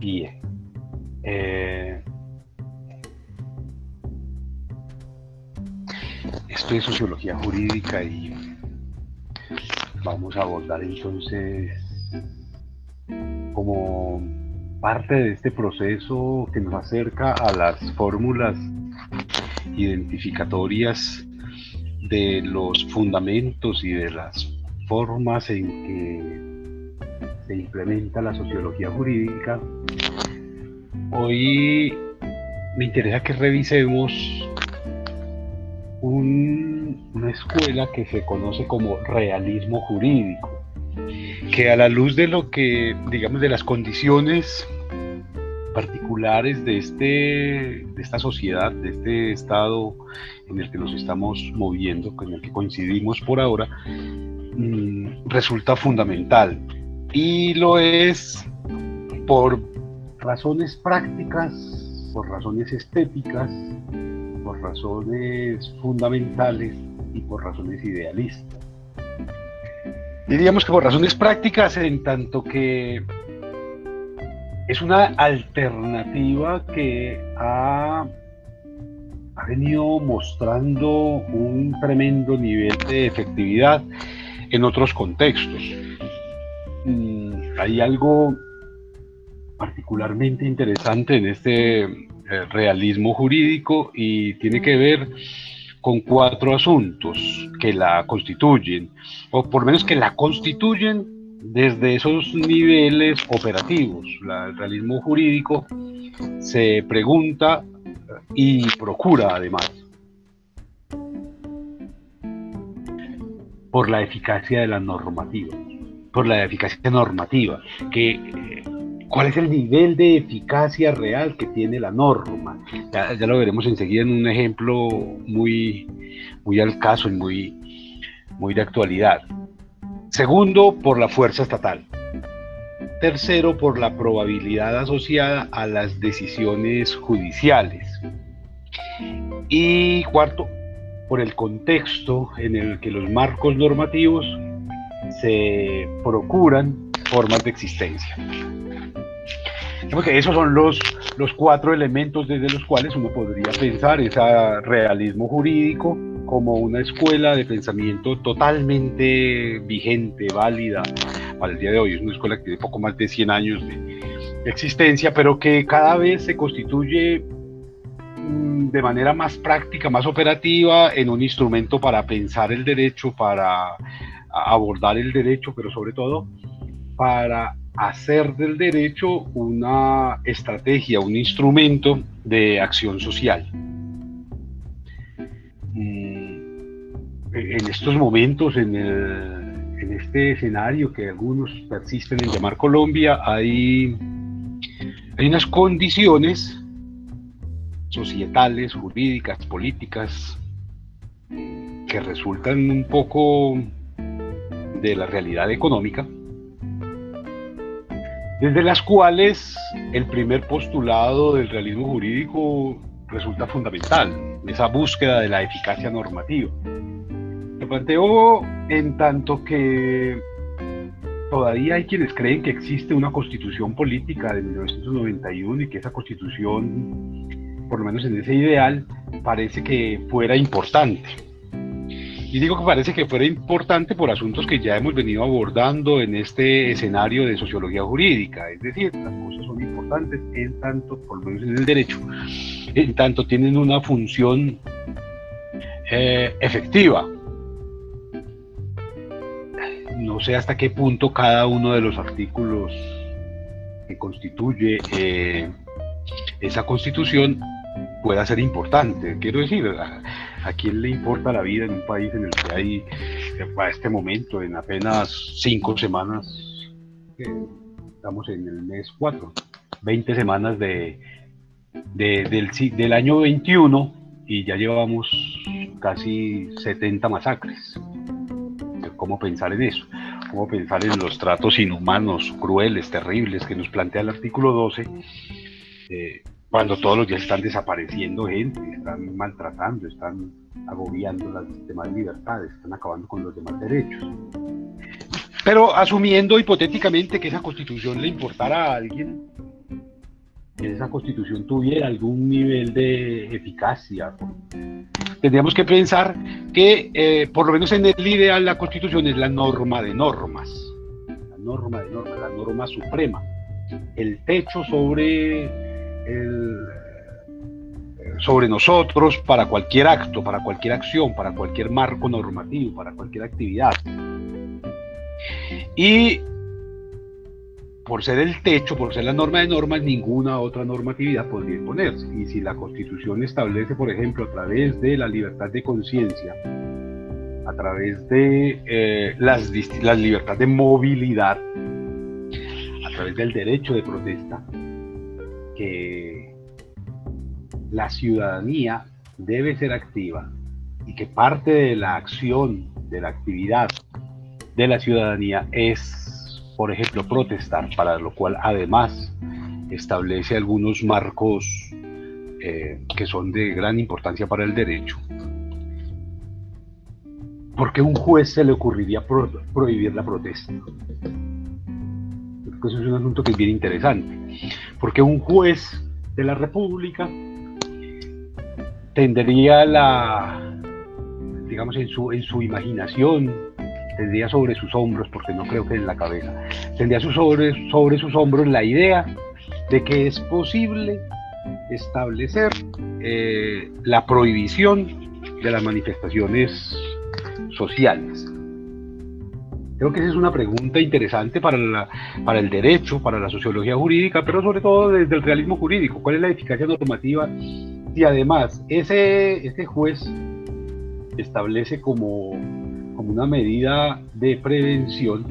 guíe. Eh, esto es sociología jurídica y vamos a abordar entonces como parte de este proceso que nos acerca a las fórmulas identificatorias de los fundamentos y de las formas en que se implementa la sociología jurídica, hoy me interesa que revisemos una escuela que se conoce como realismo jurídico, que a la luz de lo que, digamos, de las condiciones particulares de, este, de esta sociedad, de este estado en el que nos estamos moviendo, en el que coincidimos por ahora, mm, resulta fundamental. Y lo es por razones prácticas, por razones estéticas, por razones fundamentales y por razones idealistas. Diríamos que por razones prácticas, en tanto que es una alternativa que ha, ha, venido mostrando un tremendo nivel de efectividad en otros contextos. Mm, hay algo particularmente interesante en este eh, realismo jurídico y tiene que ver con cuatro asuntos que la constituyen, o por lo menos que la constituyen desde esos niveles operativos. el realismo jurídico se pregunta y procura además por la eficacia de la normativa, por la eficacia normativa, que eh, cuál es el nivel de eficacia real que tiene la norma. Ya, lo veremos enseguida en un ejemplo muy, muy al caso y muy, muy de actualidad. Segundo, por la fuerza estatal. Tercero, por la probabilidad asociada a las decisiones judiciales. Y cuarto, por el contexto en el que los marcos normativos se procuran formas de existencia. Porque esos son los, los cuatro elementos desde los cuales uno podría pensar ese realismo jurídico como una escuela de pensamiento totalmente vigente, válida para el día de hoy. Es una escuela que tiene poco más de 100 años de existencia, pero que cada vez se constituye mm, de manera más práctica, más operativa, en un instrumento para pensar el derecho, para abordar el derecho, pero sobre todo para hacer del derecho una estrategia, un instrumento de acción social. Mm, en estos momentos, en, este escenario que algunos persisten en llamar Colombia, hay, hay unas condiciones societales, jurídicas, políticas, que resultan un poco de la realidad económica, desde las cuales el primer postulado del realismo jurídico resulta fundamental, esa búsqueda de la eficacia normativa. Lo planteo en tanto que todavía hay quienes creen que existe una constitución política de 1991 y que esa constitución, por lo menos en ese ideal, parece que fuera importante y digo que parece que fuera importante por asuntos que ya hemos venido abordando en este escenario de sociología jurídica. Es decir, las cosas son importantes en tanto, por lo menos en el derecho, en tanto tienen una función eh, efectiva. No sé hasta qué punto cada uno de los artículos que constituye eh, esa constitución pueda ser importante. Quiero decir, ¿A quién le importa la vida en un país en el que hay, a este momento, en apenas cinco semanas, estamos en el mes 4, 20 semanas de, del, año 21 y ya llevamos casi 70 masacres? ¿Cómo pensar en eso? ¿Cómo pensar en los tratos inhumanos, crueles, terribles que nos plantea el artículo 12? Cuando todos los días están desapareciendo gente, están maltratando, están agobiando las demás libertades, están acabando con los demás derechos. Pero asumiendo hipotéticamente que esa constitución le importara a alguien, esa constitución tuviera algún nivel de eficacia. Tendríamos que pensar que, eh, por lo menos en el ideal, la constitución es la norma de normas, la norma de normas, la norma suprema, el techo sobre, sobre nosotros para cualquier acto, para cualquier acción, para cualquier marco normativo, para cualquier actividad. Y por ser el techo, por ser la norma de normas, ninguna otra normatividad podría imponerse. Y si la Constitución establece, por ejemplo, a través de la libertad de conciencia, a través de eh, las, la libertad de movilidad, a través del derecho de protesta, que la ciudadanía debe ser activa y que parte de la acción, de la actividad de la ciudadanía es por ejemplo, protestar, para lo cual además establece algunos marcos eh, que son de gran importancia para el derecho. ¿Por qué a un juez se le ocurriría prohibir la protesta? Eso es un asunto que es bien interesante. Porque un juez de la República tendría la, digamos, en su, en su imaginación, tendría sobre sus hombros, porque no creo que en la cabeza, tendría sobre, sobre sus hombros la idea de que es posible establecer eh, la prohibición de las manifestaciones sociales. Creo que esa es una pregunta interesante para, la, para el derecho, para la sociología jurídica, pero sobre todo desde el realismo jurídico. ¿Cuál es la eficacia normativa? Y además, ese, ese juez establece como como una medida de prevención,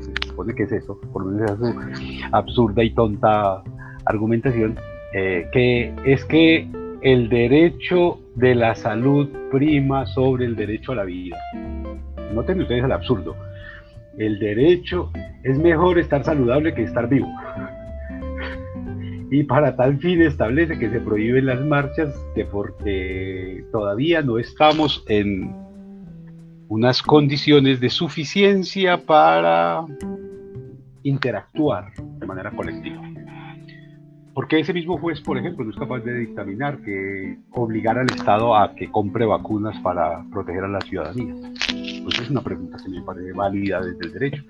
se supone que es eso, por lo menos es su absurda y tonta argumentación, eh, que es que el derecho de la salud prima sobre el derecho a la vida. Noten ustedes el absurdo. El derecho es mejor estar saludable que estar vivo. Y para tal fin establece que se prohíben las marchas que porque todavía no estamos en unas condiciones de suficiencia para interactuar de manera colectiva. Porque ese mismo juez, por ejemplo, no es capaz de dictaminar que obligar al Estado a que compre vacunas para proteger a la ciudadanía? Pues es una pregunta que me parece válida desde el derecho.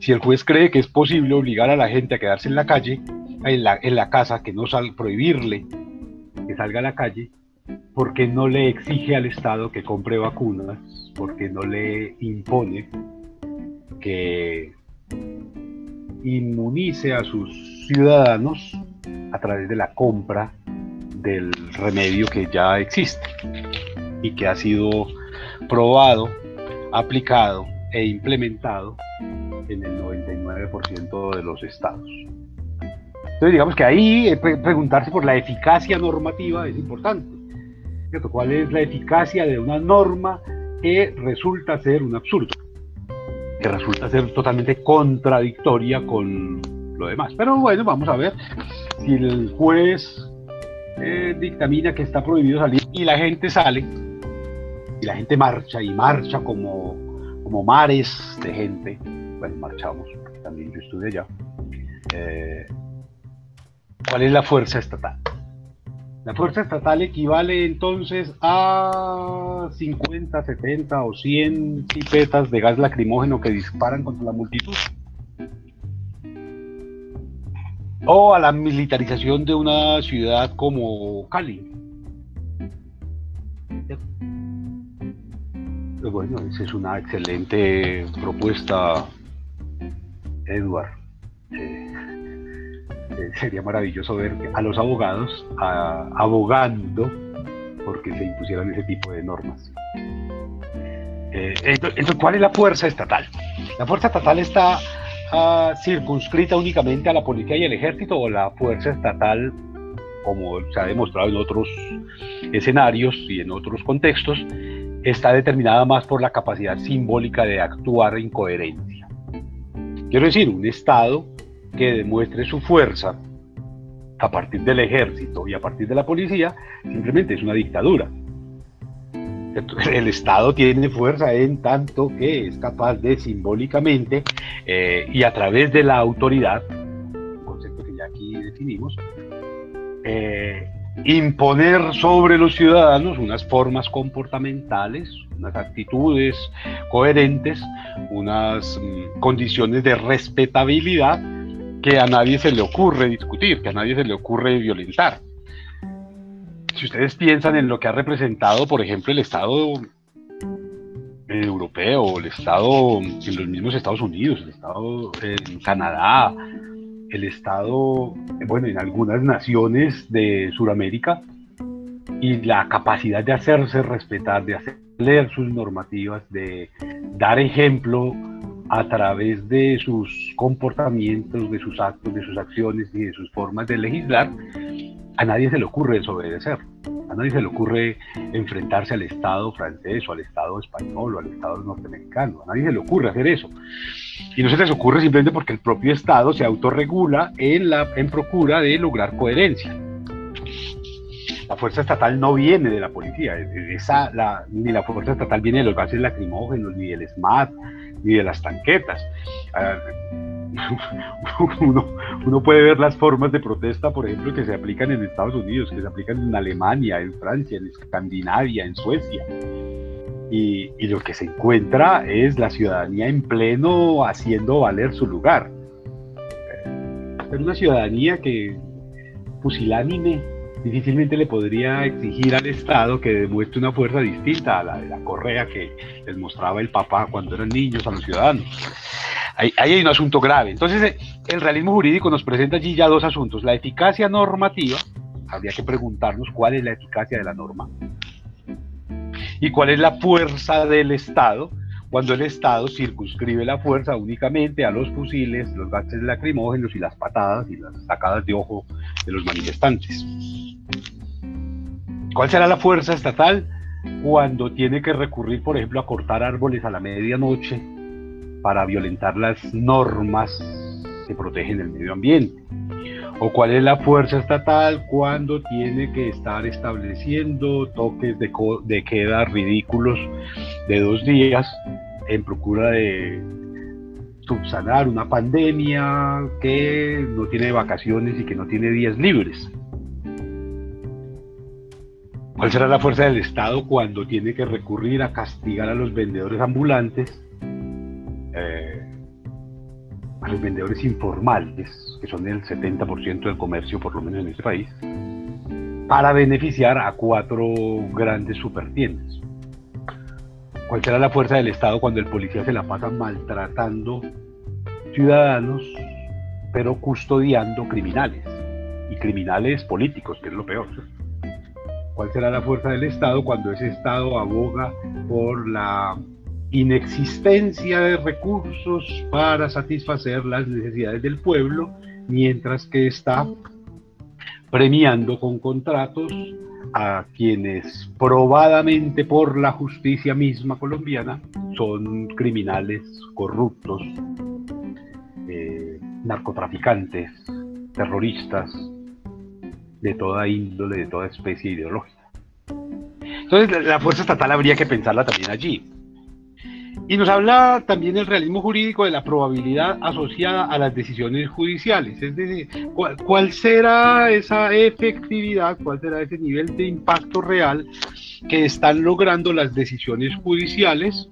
Si el juez cree que es posible obligar a la gente a quedarse en la calle, en la, casa, que no sal, prohibirle que salga a la calle, porque no le exige al Estado que compre vacunas porque no le impone que inmunice a sus ciudadanos a través de la compra del remedio que ya existe y que ha sido probado, aplicado e implementado en el 99% de los estados. Entonces digamos que ahí eh, preguntarse por la eficacia normativa es importante. ¿Cuál es la eficacia de una norma que resulta ser un absurdo, que resulta ser totalmente contradictoria con lo demás. Pero bueno, vamos a ver si el juez eh, dictamina que está prohibido salir y la gente sale, y la gente marcha y marcha como, como mares de gente. Bueno, marchamos, también yo estuve allá. Eh, ¿Cuál es la fuerza estatal? La fuerza estatal equivale entonces a 50, 70 o 100 pipetas de gas lacrimógeno que disparan contra la multitud. O a la militarización de una ciudad como Cali. Bueno, esa es una excelente propuesta, Edward. Eh, sería maravilloso ver a los abogados abogando porque se impusieran ese tipo de normas. Eh, entonces, ¿cuál es la fuerza estatal? La fuerza estatal está ah, circunscrita únicamente a la policía y el ejército o la fuerza estatal, como se ha demostrado en otros escenarios y en otros contextos, está determinada más por la capacidad simbólica de actuar en coherencia. Quiero decir, un Estado que demuestre su fuerza a partir del ejército y a partir de la policía, simplemente es una dictadura. El Estado tiene fuerza en tanto que es capaz de simbólicamente eh, y a través de la autoridad, concepto que ya aquí definimos, eh, imponer sobre los ciudadanos unas formas comportamentales, unas actitudes coherentes, unas mm, condiciones de respetabilidad que a nadie se le ocurre discutir, que a nadie se le ocurre violentar. Si ustedes piensan en lo que ha representado, por ejemplo, el Estado europeo, el Estado en los mismos Estados Unidos, el Estado en Canadá, el Estado, bueno, en algunas naciones de Sudamérica, y la capacidad de hacerse respetar, de hacer leer sus normativas, de dar ejemplo a través de sus comportamientos, de sus actos, de sus acciones y de sus formas de legislar, a nadie se le ocurre desobedecer. A nadie se le ocurre enfrentarse al Estado francés o al Estado español o al Estado norteamericano. A nadie se le ocurre hacer eso. Y no se les ocurre simplemente porque el propio Estado se autorregula en, la, en procura de lograr coherencia. La fuerza estatal no viene de la policía, ni la fuerza estatal viene de los gases lacrimógenos, ni del SMAT, ni de las tanquetas. Ah, uno, uno, puede ver las formas de protesta, por ejemplo, que se aplican en Estados Unidos, que se aplican en Alemania, en Francia, en Escandinavia, en Suecia. Y, y lo que se encuentra es la ciudadanía en pleno haciendo valer su lugar. Es una ciudadanía que pusilánime difícilmente le podría exigir al Estado que demuestre una fuerza distinta a la de la correa que les mostraba el papá cuando eran niños a los ciudadanos. Ahí, hay un asunto grave. Entonces, eh, el realismo jurídico nos presenta allí ya dos asuntos. La eficacia normativa, habría que preguntarnos cuál es la eficacia de la norma, y cuál es la fuerza del Estado, cuando el Estado circunscribe la fuerza únicamente a los fusiles, los gases lacrimógenos y las patadas y las sacadas de ojo de los manifestantes. ¿Cuál será la fuerza estatal cuando tiene que recurrir, por ejemplo, a cortar árboles a la medianoche para violentar las normas que protegen el medio ambiente? ¿O cuál es la fuerza estatal cuando tiene que estar estableciendo toques de, de queda ridículos de dos días en procura de subsanar una pandemia que no tiene vacaciones y que no tiene días libres? ¿Cuál será la fuerza del Estado cuando tiene que recurrir a castigar a los vendedores ambulantes a los vendedores informales, que son el 70% del comercio, por lo menos en este país, para beneficiar a cuatro grandes supertiendas. ¿Cuál será la fuerza del Estado cuando el policía se la pasa maltratando ciudadanos, pero custodiando criminales? Y criminales políticos, que es lo peor. ¿Cuál será la fuerza del Estado cuando ese Estado aboga por la inexistencia de recursos para satisfacer las necesidades del pueblo, mientras que está premiando con contratos a quienes probadamente por la justicia misma colombiana son criminales corruptos, eh, narcotraficantes, terroristas, de toda índole, de toda especie ideológica. Entonces la fuerza estatal habría que pensarla también allí. Y nos habla también el realismo jurídico de la probabilidad asociada a las decisiones judiciales, es decir, cuál, será esa efectividad, cuál será ese nivel de impacto real que están logrando las decisiones judiciales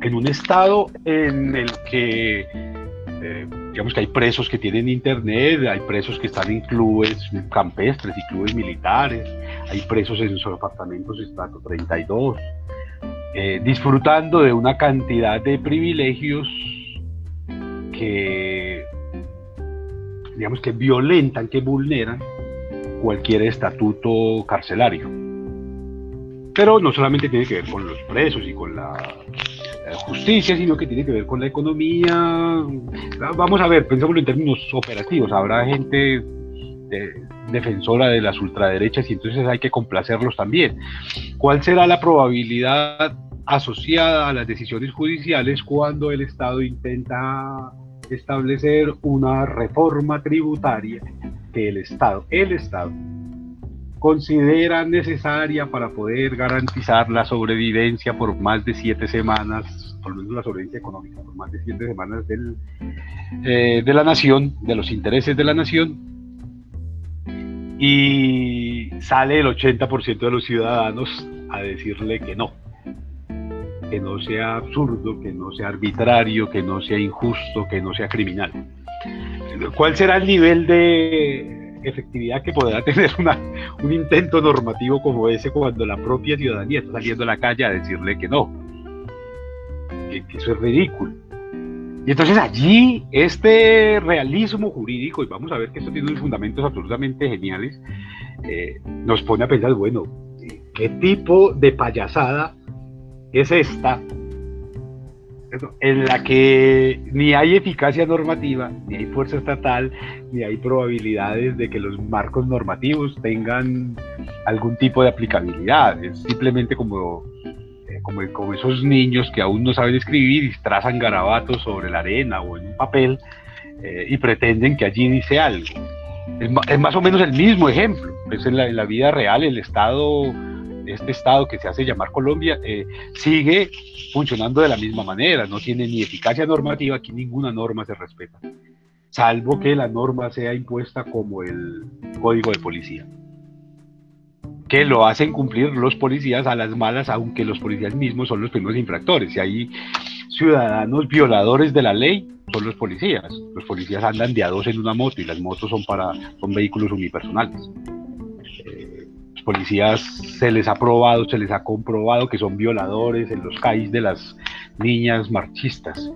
en un estado en el que, eh, digamos que hay presos que tienen internet, hay presos que están en clubes campestres y clubes militares, hay presos en sus apartamentos estrato 32 eh, disfrutando de una cantidad de privilegios que, digamos que violentan, que vulneran cualquier estatuto carcelario. Pero no solamente tiene que ver con los presos y con la, justicia, sino que tiene que ver con la economía. Vamos a ver, pensémoslo en términos operativos. Habrá gente defensora de las ultraderechas y entonces hay que complacerlos también. ¿Cuál será la probabilidad asociada a las decisiones judiciales cuando el Estado intenta establecer una reforma tributaria que el Estado, el Estado, considera necesaria para poder garantizar la sobrevivencia por más de siete semanas, por lo menos la sobrevivencia económica, por más de siete semanas eh, de la nación, de los intereses de la nación, y sale el 80% de los ciudadanos a decirle que no, que no sea absurdo, que no sea arbitrario, que no sea injusto, que no sea criminal. ¿Cuál será el nivel de efectividad que podrá tener un intento normativo como ese cuando la propia ciudadanía está saliendo a la calle a decirle que no? Que, eso es ridículo. Y entonces allí este realismo jurídico, y vamos a ver que esto tiene unos fundamentos absolutamente geniales, eh, nos pone a pensar, bueno, ¿qué tipo de payasada es esta en la que ni hay eficacia normativa, ni hay fuerza estatal, ni hay probabilidades de que los marcos normativos tengan algún tipo de aplicabilidad. Es simplemente como, como, esos niños que aún no saben escribir y trazan garabatos sobre la arena o en un papel eh, y pretenden que allí dice algo. Es, más o menos el mismo ejemplo. Es en la vida real el Estado este Estado que se hace llamar Colombia eh, sigue funcionando de la misma manera, no tiene ni eficacia normativa, aquí ninguna norma se respeta, salvo que la norma sea impuesta como el código de policía, que lo hacen cumplir los policías a las malas, aunque los policías mismos son los primeros infractores, y hay ciudadanos violadores de la ley, son los policías. Los policías andan de a dos en una moto y las motos son para son vehículos unipersonales policías se les ha probado, se les ha comprobado que son violadores en los CAIs de las niñas marchistas.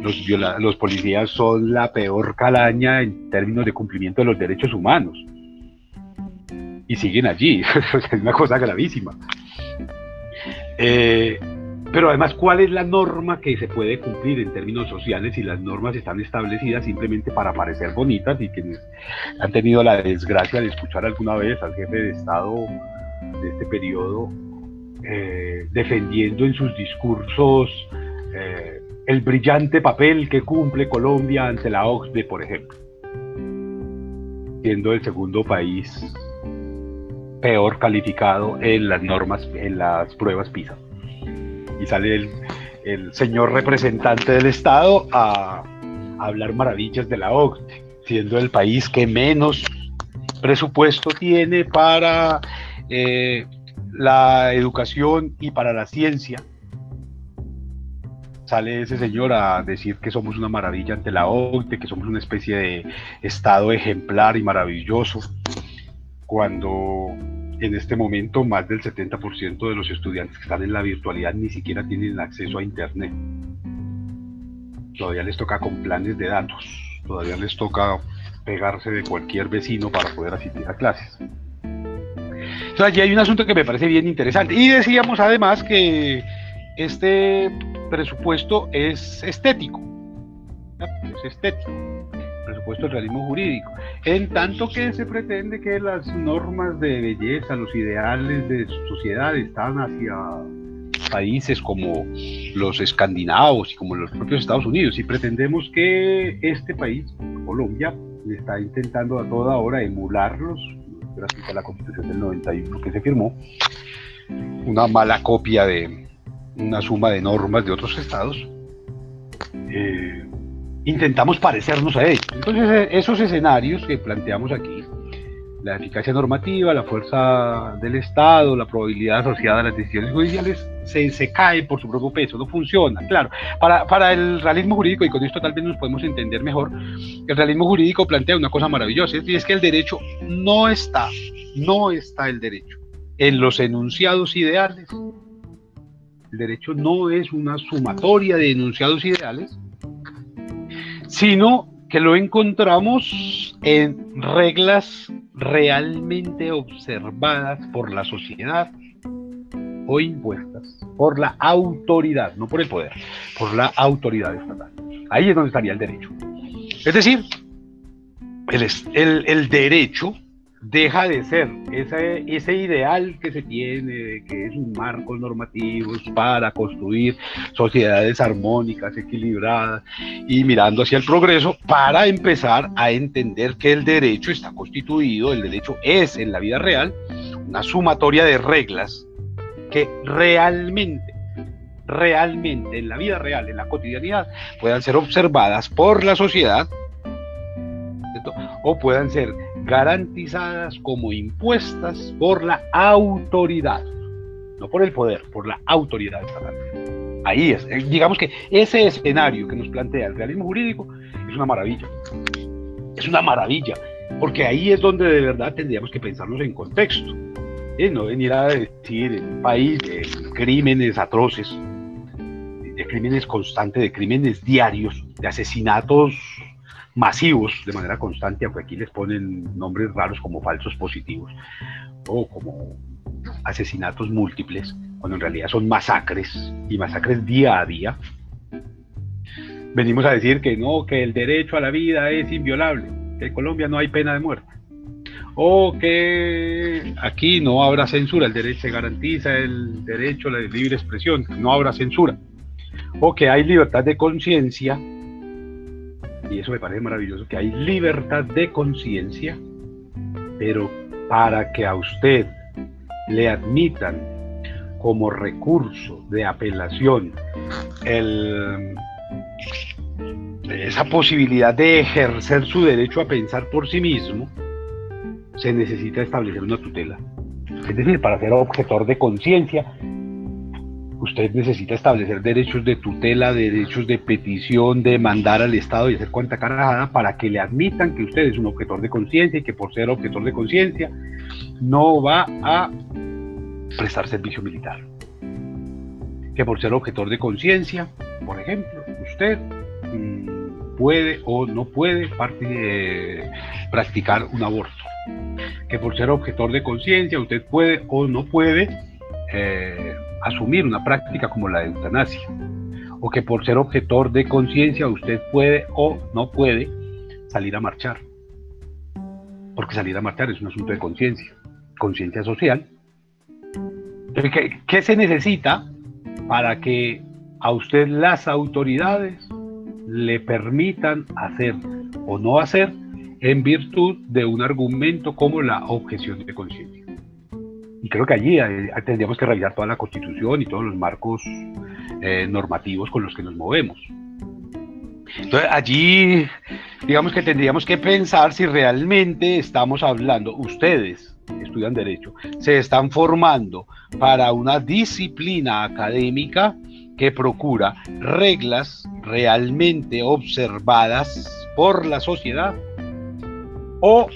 Los, los policías son la peor calaña en términos de cumplimiento de los derechos humanos. Y siguen allí, es una cosa gravísima. Eh, pero además, ¿cuál es la norma que se puede cumplir en términos sociales si las normas están establecidas simplemente para parecer bonitas y quienes han tenido la desgracia de escuchar alguna vez al jefe de Estado de este periodo eh, defendiendo en sus discursos eh, el brillante papel que cumple Colombia ante la OCDE, por ejemplo, siendo el segundo país peor calificado en las normas, en las pruebas PISA y sale el, señor representante del Estado a, hablar maravillas de la OCDE, siendo el país que menos presupuesto tiene para eh, la educación y para la ciencia. Sale ese señor a decir que somos una maravilla ante la OCDE, que somos una especie de estado ejemplar y maravilloso, cuando en este momento más del 70% de los estudiantes que están en la virtualidad ni siquiera tienen acceso a Internet. Todavía les toca con planes de datos, todavía les toca pegarse de cualquier vecino para poder asistir a clases. Entonces allí hay un asunto que me parece bien interesante. Y decíamos además que este presupuesto es estético. Es estético supuesto el realismo jurídico, en tanto que se pretende que las normas de belleza, los ideales de sociedad están hacia países como los escandinavos y como los propios Estados Unidos, y pretendemos que este país, Colombia, está intentando a toda hora emularlos, gracias a la Constitución del 91 que se firmó, una mala copia de una suma de normas de otros estados. Eh, intentamos parecernos a ellos. Entonces, eh, esos escenarios que planteamos aquí, la eficacia normativa, la fuerza del Estado, la probabilidad asociada a las decisiones judiciales, se, se cae por su propio peso, no funciona. Claro, para, para el realismo jurídico, y con esto tal vez nos podemos entender mejor, el realismo jurídico plantea una cosa maravillosa, y es que el derecho no está, no está el derecho en los enunciados ideales. El derecho no es una sumatoria de enunciados ideales, sino que lo encontramos en reglas realmente observadas por la sociedad o impuestas por la autoridad, no por el poder, por la autoridad estatal. Ahí es donde estaría el derecho. Es decir, el, el, el derecho deja de ser. Ese, ese ideal que se tiene, que es un marco normativo para construir sociedades armónicas, equilibradas y mirando hacia el progreso, para empezar a entender que el derecho está constituido, el derecho es en la vida real una sumatoria de reglas que realmente realmente en la vida real, en la cotidianidad, puedan ser observadas por la sociedad o puedan ser garantizadas como impuestas por la autoridad, no por el poder, por la autoridad estatal. Ahí es, eh, digamos que ese escenario que nos plantea el realismo jurídico es una maravilla. Es una maravilla, porque ahí es donde de verdad tendríamos que pensarnos en contexto. y no venir a decir en un país de crímenes atroces, de crímenes constantes, de crímenes diarios, de asesinatos masivos de manera constante, aunque aquí les ponen nombres raros como falsos positivos o como asesinatos múltiples, cuando en realidad son masacres y masacres día a día. Venimos a decir que no, que el derecho a la vida es inviolable, que en Colombia no hay pena de muerte, o que aquí no habrá censura, el derecho se garantiza el derecho a la libre expresión, no habrá censura, o que hay libertad de conciencia y eso me parece maravilloso, que hay libertad de conciencia, pero para que a usted le admitan como recurso de apelación esa posibilidad de ejercer su derecho a pensar por sí mismo, se necesita establecer una tutela. Es decir, para ser objetor de conciencia, usted necesita establecer derechos de tutela, derechos de petición, de mandar al Estado y hacer cuenta carajada para que le admitan que usted es un objetor de conciencia y que por ser objetor de conciencia no va a prestar servicio militar. Que por ser objetor de conciencia, por ejemplo, usted mm, puede o no puede eh, practicar un aborto. Que por ser objetor de conciencia, usted puede o no puede eh, asumir una práctica como la eutanasia, o que por ser objetor de conciencia usted puede o no puede salir a marchar, porque salir a marchar es un asunto de conciencia, conciencia social. ¿Qué, ¿Qué se necesita para que a usted las autoridades le permitan hacer o no hacer en virtud de un argumento como la objeción de conciencia? Y creo que allí tendríamos que revisar toda la constitución y todos los marcos eh, normativos con los que nos movemos. Entonces allí, digamos que tendríamos que pensar si realmente estamos hablando, ustedes que estudian derecho, se están formando para una disciplina académica que procura reglas realmente observadas por la sociedad o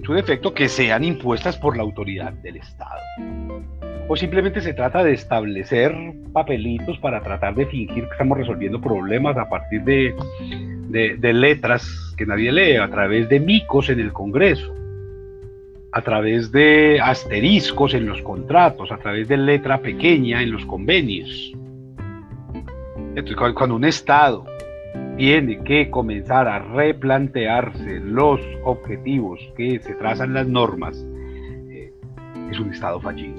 en su defecto, que sean impuestas por la autoridad del Estado. O simplemente se trata de establecer papelitos para tratar de fingir que estamos resolviendo problemas a partir de, de, letras que nadie lee, a través de micos en el Congreso, a través de asteriscos en los contratos, a través de letra pequeña en los convenios. Entonces, cuando un Estado tiene que comenzar a replantearse los objetivos que se trazan las normas, eh, es un Estado fallido.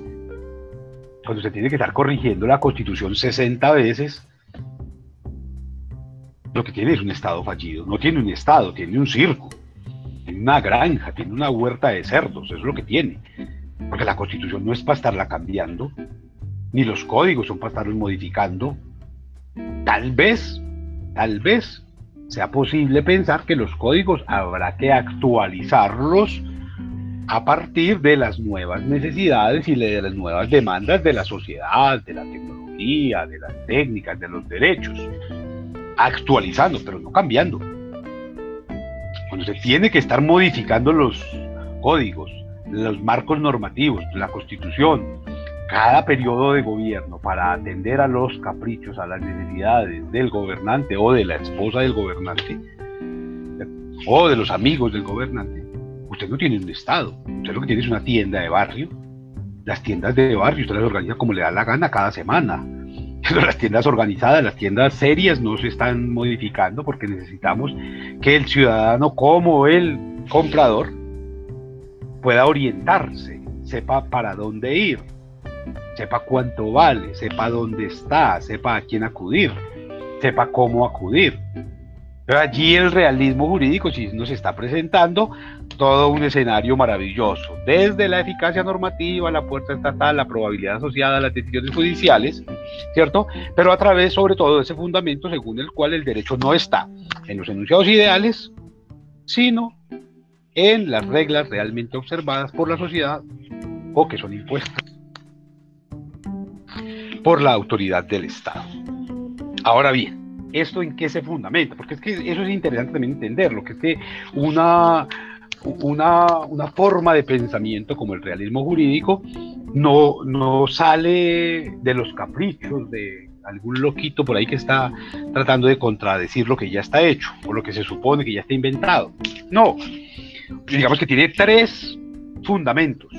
Cuando se tiene que estar corrigiendo la Constitución 60 veces, lo que tiene es un Estado fallido. No tiene un Estado, tiene un circo, tiene una granja, tiene una huerta de cerdos, eso es lo que tiene. Porque la Constitución no es para estarla cambiando, ni los códigos son para estarlos modificando. Tal vez Tal vez sea posible pensar que los códigos habrá que actualizarlos a partir de las nuevas necesidades y de las nuevas demandas de la sociedad, de la tecnología, de las técnicas, de los derechos. Actualizando, pero no cambiando. Cuando se tiene que estar modificando los códigos, los marcos normativos, la constitución, cada periodo de gobierno para atender a los caprichos, a las necesidades del gobernante o de la esposa del gobernante o de los amigos del gobernante, usted no tiene un Estado, usted lo que tiene es una tienda de barrio. Las tiendas de barrio usted las organiza como le da la gana cada semana. las tiendas organizadas, las tiendas serias no se están modificando porque necesitamos que el ciudadano como el comprador pueda orientarse, sepa para dónde ir, sepa cuánto vale, sepa dónde está, sepa a quién acudir, sepa cómo acudir. Pero allí el realismo jurídico sí nos está presentando todo un escenario maravilloso, desde la eficacia normativa, la puerta estatal, la probabilidad asociada a las decisiones judiciales, ¿cierto? Pero a través sobre todo de ese fundamento según el cual el derecho no está en los enunciados ideales, sino en las reglas realmente observadas por la sociedad o que son impuestas por la autoridad del Estado. Ahora bien, ¿esto en qué se fundamenta? Porque es que eso es interesante también entenderlo, que es que una, una, una forma de pensamiento como el realismo jurídico no, no sale de los caprichos de algún loquito por ahí que está tratando de contradecir lo que ya está hecho o lo que se supone que ya está inventado. No, digamos que tiene tres fundamentos.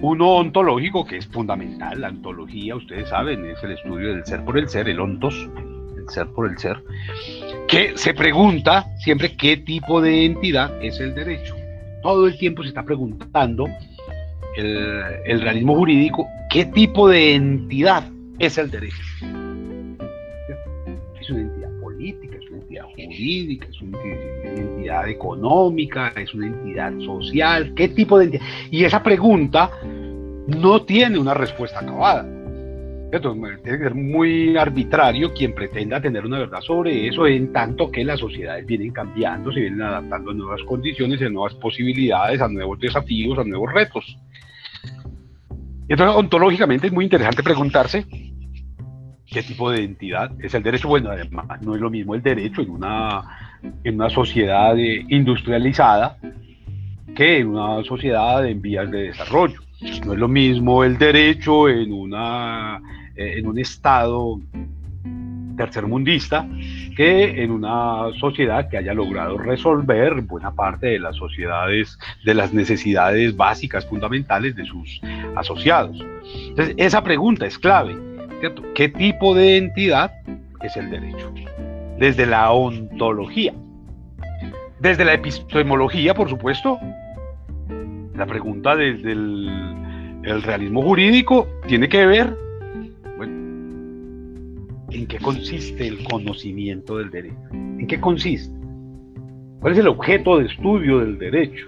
Uno ontológico, que es fundamental, la ontología, ustedes saben, es el estudio del ser por el ser, el ontos, el ser por el ser, que se pregunta siempre qué tipo de entidad es el derecho. Todo el tiempo se está preguntando el, realismo jurídico qué tipo de entidad es el derecho. Es entidad jurídica, es una entidad económica, es una entidad social, qué tipo de entidad. Y esa pregunta no tiene una respuesta acabada. Tiene que ser muy arbitrario quien pretenda tener una verdad sobre eso, en tanto que las sociedades vienen cambiando, se vienen adaptando a nuevas condiciones, a nuevas posibilidades, a nuevos desafíos, a nuevos retos. Entonces, ontológicamente es muy interesante preguntarse qué tipo de entidad es el derecho. Bueno, además, no es lo mismo el derecho en una, en una sociedad industrializada que en una sociedad en vías de desarrollo. No es lo mismo el derecho en, una, en un estado tercermundista que en una sociedad que haya logrado resolver buena parte de las sociedades, de las necesidades básicas fundamentales de sus asociados. Entonces, esa pregunta es clave. ¿Qué tipo de entidad es el derecho? Desde la ontología. Desde la epistemología, por supuesto, la pregunta desde el, realismo jurídico tiene que ver en qué consiste el conocimiento del derecho. ¿En qué consiste? ¿Cuál es el objeto de estudio del derecho?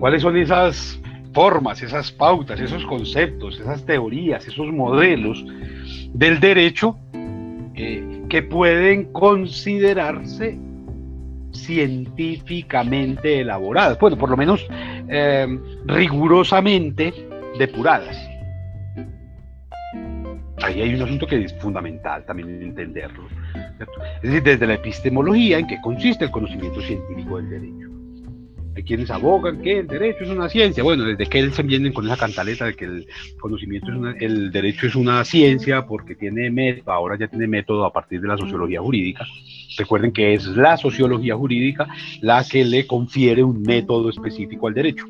¿Cuáles son esas formas, esas pautas, esos conceptos, esas teorías, esos modelos del derecho eh, que pueden considerarse científicamente elaboradas, bueno, por lo menos eh, rigurosamente depuradas. Ahí hay un asunto que es fundamental también entenderlo. Es decir, desde la epistemología, en qué consiste el conocimiento científico del derecho. Quienes abogan que el derecho es una ciencia. Bueno, desde que él se vienen con esa cantaleta de que el conocimiento es una, el derecho es una ciencia porque tiene método, ahora ya tiene método a partir de la sociología jurídica. Recuerden que es la sociología jurídica la que le confiere un método específico al derecho.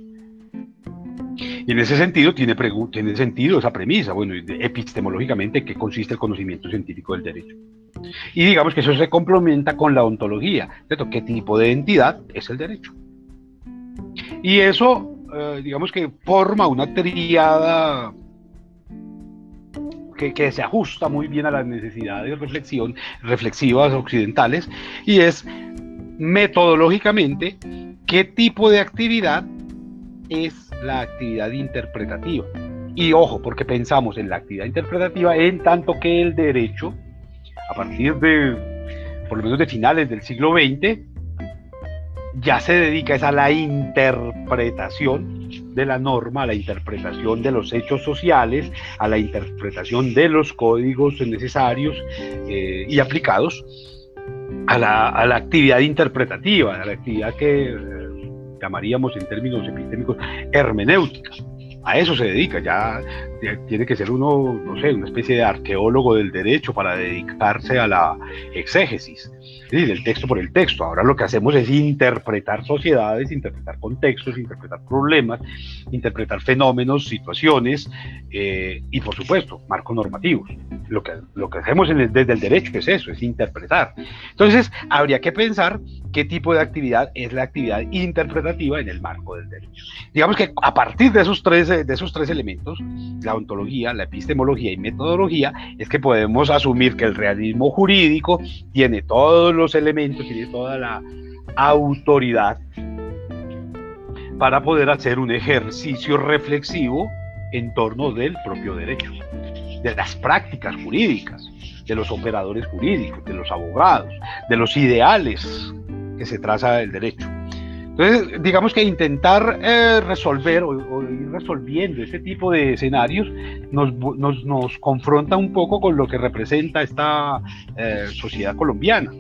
Y en ese sentido tiene, tiene sentido esa premisa, bueno, epistemológicamente, ¿qué consiste el conocimiento científico del derecho? Y digamos que eso se complementa con la ontología, ¿cierto? ¿Qué tipo de entidad es el derecho? Y eso, eh, digamos que forma una triada que, se ajusta muy bien a las necesidades de reflexión, reflexivas occidentales, y es metodológicamente qué tipo de actividad es la actividad interpretativa. Y ojo, porque pensamos en la actividad interpretativa en tanto que el derecho, a partir de, por lo menos de finales del siglo XX, ya se dedica a la interpretación de la norma, a la interpretación de los hechos sociales, a la interpretación de los códigos necesarios eh, y aplicados a la, a la, actividad interpretativa, a la actividad que eh, llamaríamos en términos epistémicos hermenéutica. A eso se dedica, ya tiene que ser uno, no sé, una especie de arqueólogo del derecho para dedicarse a la exégesis del texto por el texto. Ahora lo que hacemos es interpretar sociedades, interpretar contextos, interpretar problemas, interpretar fenómenos, situaciones eh, y, por supuesto, marcos normativos. Lo que, lo que hacemos desde el derecho es eso, es interpretar. Entonces, habría que pensar qué tipo de actividad es la actividad interpretativa en el marco del derecho. Digamos que a partir de esos tres, de esos tres elementos, la ontología, la epistemología y metodología, es que podemos asumir que el realismo jurídico tiene todos los elementos, tiene toda la autoridad para poder hacer un ejercicio reflexivo en torno del propio derecho, de las prácticas jurídicas, de los operadores jurídicos, de los abogados, de los ideales que se traza el derecho. Entonces, digamos que intentar eh, resolver o, ir resolviendo ese tipo de escenarios nos, nos, nos, confronta un poco con lo que representa esta eh, sociedad colombiana.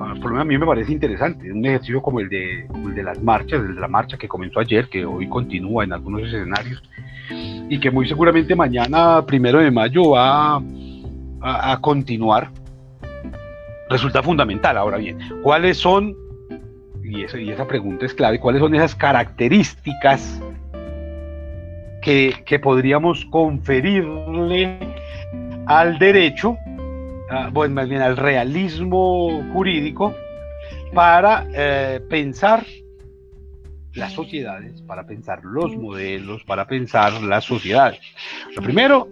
Ah, por lo menos a mí me parece interesante, un ejercicio como el, de, el de las marchas, el de la marcha que comenzó ayer, que hoy continúa en algunos escenarios, y que muy seguramente mañana, primero de mayo, va a, a continuar, resulta fundamental. Ahora bien, ¿cuáles son y, esa pregunta es clave, ¿cuáles son esas características que, que podríamos conferirle al derecho, bueno, más bien al realismo jurídico, para eh, pensar las sociedades, para pensar los modelos, para pensar las sociedades. Lo primero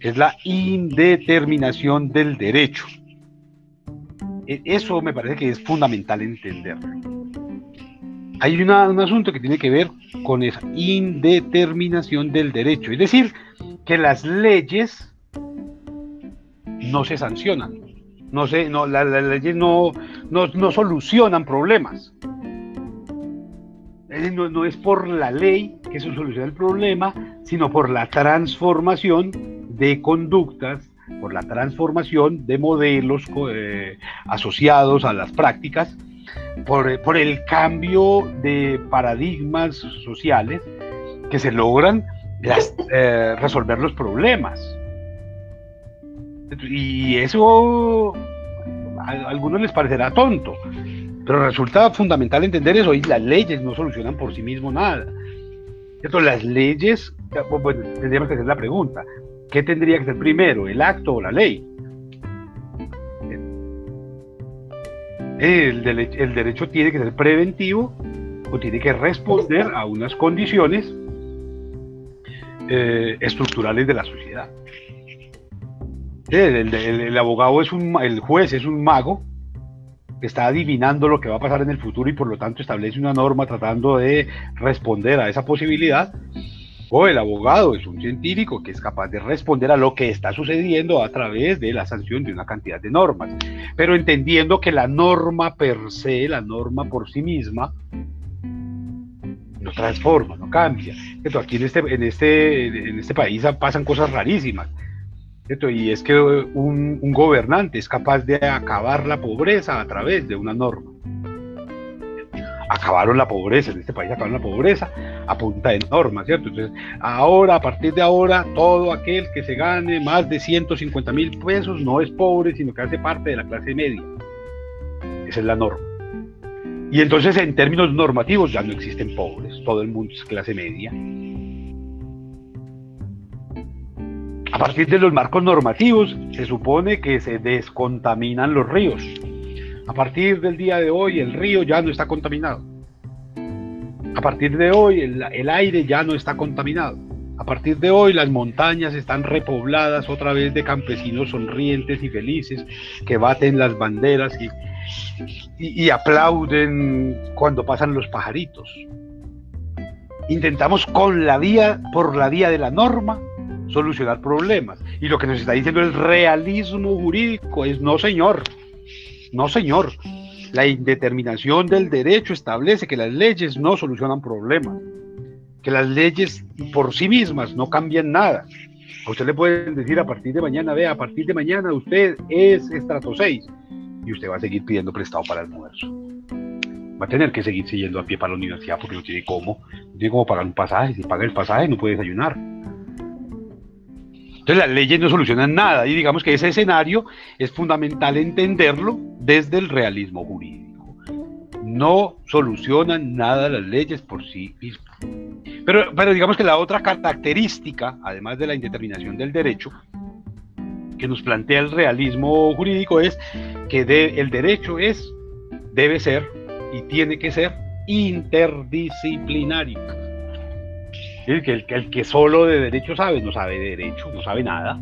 es la indeterminación del derecho. E, eso me parece que es fundamental entenderlo hay un asunto que tiene que ver con esa indeterminación del derecho, es decir, que las leyes no se sancionan, no se, no, las leyes no, no, solucionan problemas. No, no, es por la ley que se soluciona el problema, sino por la transformación de conductas, por la transformación de modelos eh, asociados a las prácticas por, el cambio de paradigmas sociales que se logran eh, resolver los problemas. Y eso a algunos les parecerá tonto, pero resulta fundamental entender eso. Y las leyes no solucionan por sí mismos nada. Las leyes, tendríamos que hacer la pregunta, ¿qué tendría que ser primero, el acto o la ley? El, derecho tiene que ser preventivo o tiene que responder a unas condiciones eh, estructurales de la sociedad. El, abogado es un, el juez es un mago que está adivinando lo que va a pasar en el futuro y por lo tanto establece una norma tratando de responder a esa posibilidad o el abogado es un científico que es capaz de responder a lo que está sucediendo a través de la sanción de una cantidad de normas, pero entendiendo que la norma per se, la norma por sí misma, no transforma, no cambia. Aquí en este, en este, en este país pasan cosas rarísimas. Y es que un gobernante es capaz de acabar la pobreza a través de una norma acabaron la pobreza, en este país acabaron la pobreza a punta de normas, ¿cierto? Entonces, ahora, a partir de ahora, todo aquel que se gane más de 150 mil pesos no es pobre, sino que hace parte de la clase media. Esa es la norma. Y entonces, en términos normativos, ya no existen pobres, todo el mundo es clase media. A partir de los marcos normativos, se supone que se descontaminan los ríos a partir del día de hoy el río ya no está contaminado. A partir de hoy el, aire ya no está contaminado. A partir de hoy las montañas están repobladas otra vez de campesinos sonrientes y felices que baten las banderas y, y, aplauden cuando pasan los pajaritos. Intentamos con la vía, por la vía de la norma, solucionar problemas. Y lo que nos está diciendo el realismo jurídico es no, señor. No, señor. La indeterminación del derecho establece que las leyes no solucionan problemas, que las leyes por sí mismas no cambian nada. A usted le pueden decir a partir de mañana, vea, a partir de mañana usted es estrato 6 y usted va a seguir pidiendo prestado para el almuerzo. Va a tener que seguir siguiendo a pie para la universidad porque no tiene cómo, no tiene cómo pagar un pasaje. Si paga el pasaje no puede desayunar. Entonces las leyes no solucionan nada y digamos que ese escenario es fundamental entenderlo desde el realismo jurídico. No solucionan nada las leyes por sí mismas. Pero, pero digamos que la otra característica, además de la indeterminación del derecho, que nos plantea el realismo jurídico es que el derecho es, debe ser y tiene que ser interdisciplinario el, que solo de derecho sabe, no sabe de derecho, no sabe nada.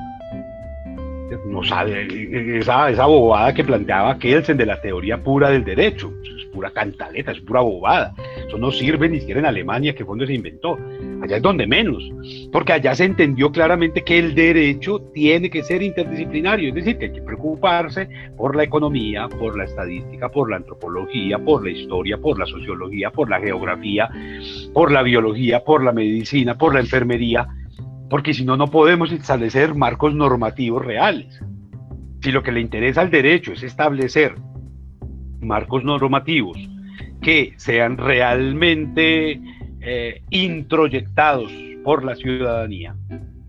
No sabe esa, esa bobada que planteaba Kelsen de la teoría pura del derecho. Es pura cantaleta, es pura bobada. Eso no sirve ni siquiera en Alemania, que fue donde se inventó. Allá es donde menos, porque allá se entendió claramente que el derecho tiene que ser interdisciplinario, es decir, que hay que preocuparse por la economía, por la estadística, por la antropología, por la historia, por la sociología, por la geografía, por la biología, por la medicina, por la enfermería, porque si no, no podemos establecer marcos normativos reales. Si lo que le interesa al derecho es establecer marcos normativos que sean realmente eh, introyectados por la ciudadanía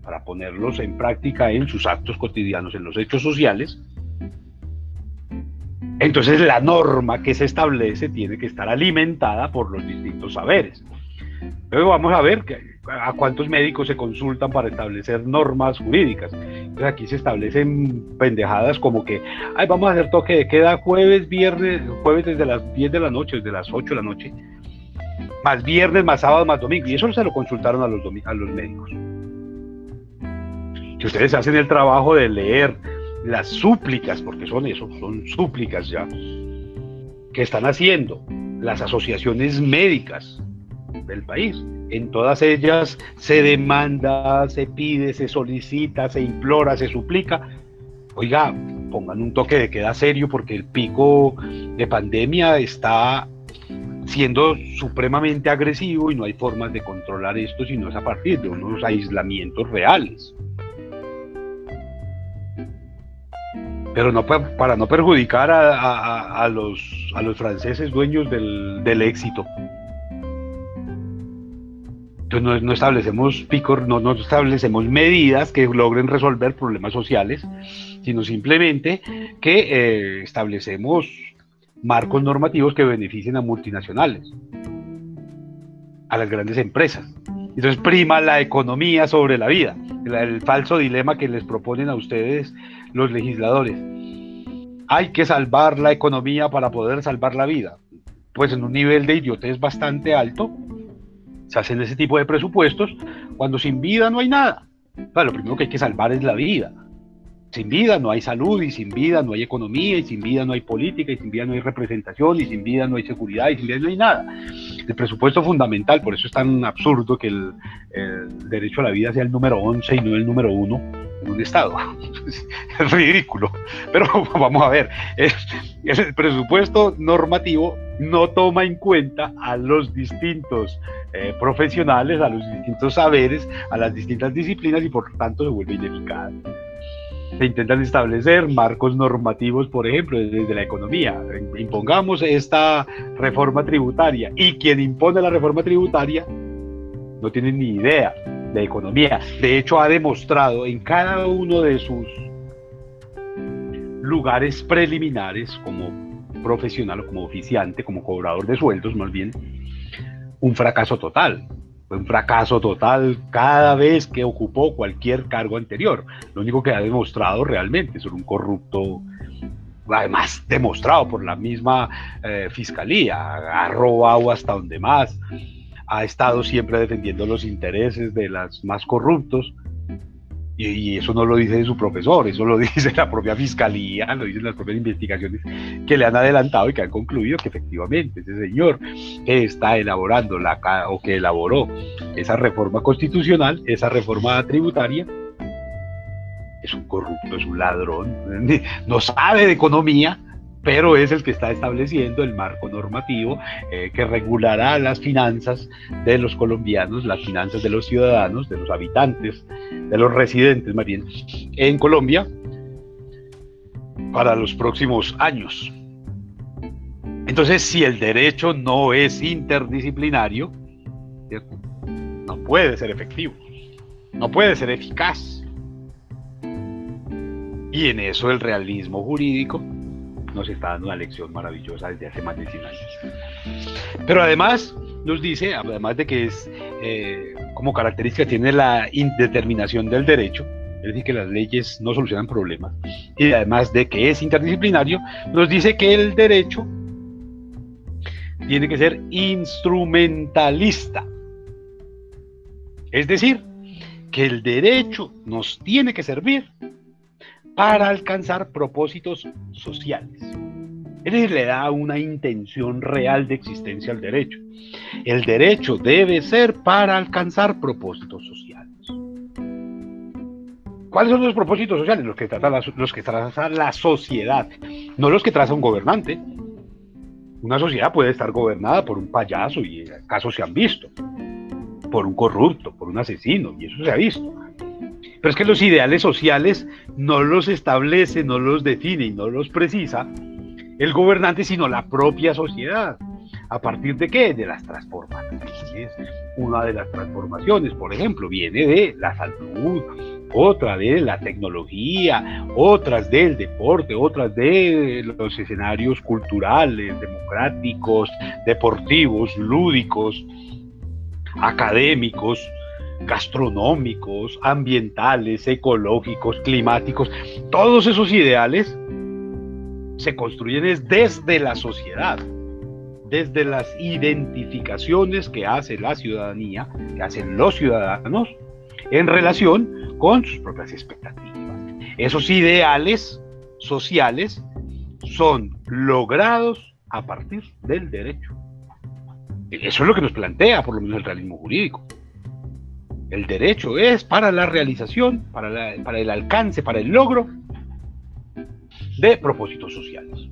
para ponerlos en práctica en sus actos cotidianos, en los hechos sociales, entonces la norma que se establece tiene que estar alimentada por los distintos saberes. Pero vamos a ver a cuántos médicos se consultan para establecer normas jurídicas. Entonces aquí se establecen pendejadas como que, ay, vamos a hacer toque de queda jueves, viernes, jueves desde las 10 de la noche, desde las 8 de la noche, más viernes, más sábado, más domingo. Y eso se lo consultaron a los, a los médicos. Que ustedes hacen el trabajo de leer las súplicas, porque son eso, son súplicas ya, que están haciendo las asociaciones médicas del país. En todas ellas se demanda, se pide, se solicita, se implora, se suplica. Oiga, pongan un toque de queda serio porque el pico de pandemia está siendo supremamente agresivo y no hay formas de controlar esto sino es a partir de unos aislamientos reales. Pero no para no perjudicar a, los, franceses dueños del éxito. Entonces no, establecemos picos, no, establecemos medidas que logren resolver problemas sociales, sino simplemente que eh, establecemos marcos normativos que beneficien a multinacionales, a las grandes empresas. Entonces prima la economía sobre la vida, el falso dilema que les proponen a ustedes los legisladores. Hay que salvar la economía para poder salvar la vida. Pues en un nivel de idiotez bastante alto, se hacen ese tipo de presupuestos cuando sin vida no hay nada. lo primero que hay que salvar es la vida. Sin vida no hay salud y sin vida no hay economía y sin vida no hay política y sin vida no hay representación y sin vida no hay seguridad y sin vida no hay nada. El presupuesto fundamental, por eso es tan absurdo que el, derecho a la vida sea el número 11 y no el número 1 en un Estado. Es ridículo. Pero vamos a ver, el presupuesto normativo no toma en cuenta a los distintos eh, profesionales, a los distintos saberes, a las distintas disciplinas y por tanto se vuelve ineficaz. Se intentan establecer marcos normativos, por ejemplo, desde la economía. Impongamos esta reforma tributaria y quien impone la reforma tributaria no tiene ni idea de economía. De hecho, ha demostrado en cada uno de sus lugares preliminares como profesional como oficiante, como cobrador de sueldos más bien, un fracaso total. Fue un fracaso total cada vez que ocupó cualquier cargo anterior. Lo único que ha demostrado realmente es un corrupto, además demostrado por la misma eh, fiscalía, ha robado hasta donde más, ha estado siempre defendiendo los intereses de las más corruptos y, eso no lo dice su profesor, eso lo dice la propia fiscalía, lo dicen las propias investigaciones que le han adelantado y que han concluido que efectivamente ese señor que está elaborando la o que elaboró esa reforma constitucional, esa reforma tributaria, es un corrupto, es un ladrón, no sabe de economía, pero es el que está estableciendo el marco normativo eh, que regulará las finanzas de los colombianos, las finanzas de los ciudadanos, de los habitantes, de los residentes más bien, en Colombia para los próximos años. Entonces, si el derecho no es interdisciplinario, no puede ser efectivo, no puede ser eficaz. Y en eso el realismo jurídico nos está dando una lección maravillosa desde hace más de 100 años. Pero además nos dice, además de que es eh, como característica tiene la indeterminación del derecho, es decir, que las leyes no solucionan problemas, y además de que es interdisciplinario, nos dice que el derecho tiene que ser instrumentalista. Es decir, que el derecho nos tiene que servir para alcanzar propósitos sociales. Él le da una intención real de existencia al derecho. El derecho debe ser para alcanzar propósitos sociales. ¿Cuáles son los propósitos sociales? Los que trata la, los que traza la sociedad, no los que traza un gobernante. Una sociedad puede estar gobernada por un payaso, y casos se han visto, por un corrupto, por un asesino, y eso se ha visto. Pero es que los ideales sociales no los establece, no los define y no los precisa el gobernante, sino la propia sociedad. ¿A partir de qué? De las transformaciones. Una de las transformaciones, por ejemplo, viene de la salud, otra de la tecnología, otras del deporte, otras de los escenarios culturales, democráticos, deportivos, lúdicos, académicos, gastronómicos, ambientales, ecológicos, climáticos. Todos esos ideales se construyen desde la sociedad desde las identificaciones que hace la ciudadanía, que hacen los ciudadanos, en relación con sus propias expectativas. Esos ideales sociales son logrados a partir del derecho. Eso es lo que nos plantea, por lo menos, el realismo jurídico. El derecho es para la realización, para, el alcance, para el logro de propósitos sociales.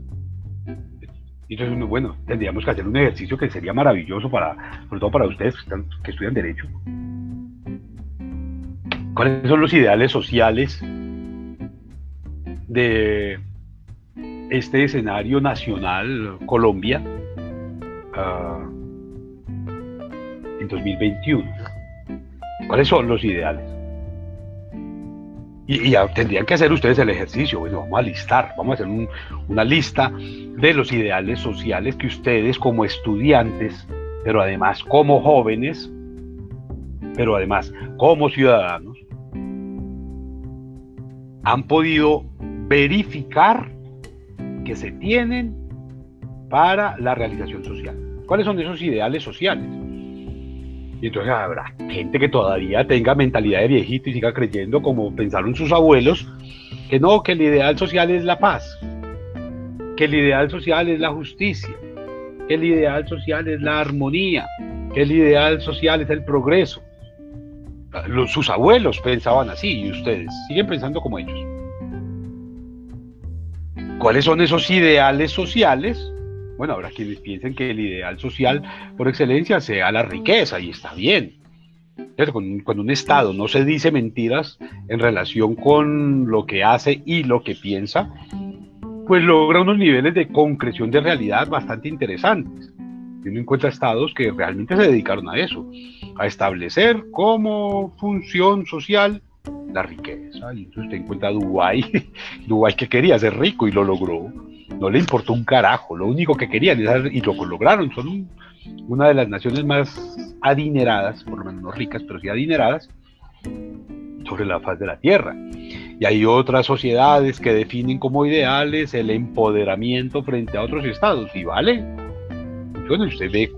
Entonces, bueno, tendríamos que hacer un ejercicio que sería maravilloso para, sobre todo para ustedes que, estudian Derecho. ¿Cuáles son los ideales sociales de este escenario nacional Colombia ah, en 2021? ¿Cuáles son los ideales? Y, tendrían que hacer ustedes el ejercicio. Bueno, vamos a listar, vamos a hacer una lista de los ideales sociales que ustedes como estudiantes, pero además como jóvenes, pero además como ciudadanos, han podido verificar que se tienen para la realización social. ¿Cuáles son esos ideales sociales? Y entonces habrá gente que todavía tenga mentalidad de viejito y siga creyendo como pensaron sus abuelos, que no, que el ideal social es la paz, que el ideal social es la justicia, que el ideal social es la armonía, que el ideal social es el progreso. sus abuelos pensaban así y ustedes siguen pensando como ellos. ¿Cuáles son esos ideales sociales? Bueno, habrá quienes piensen que el ideal social por excelencia sea la riqueza y está bien. Cuando un Estado no se dice mentiras en relación con lo que hace y lo que piensa, pues logra unos niveles de concreción de realidad bastante interesantes. Y uno encuentra estados que realmente se dedicaron a eso, a establecer como función social la riqueza. Y entonces usted encuentra Dubái, Dubái que quería ser rico y lo logró no le importó un carajo, lo único que querían y lo lograron, son una de las naciones más adineradas, por lo menos no ricas, pero sí adineradas, sobre la faz de la Tierra. Y hay otras sociedades que definen como ideales el empoderamiento frente a otros estados, y vale. Bueno, usted ve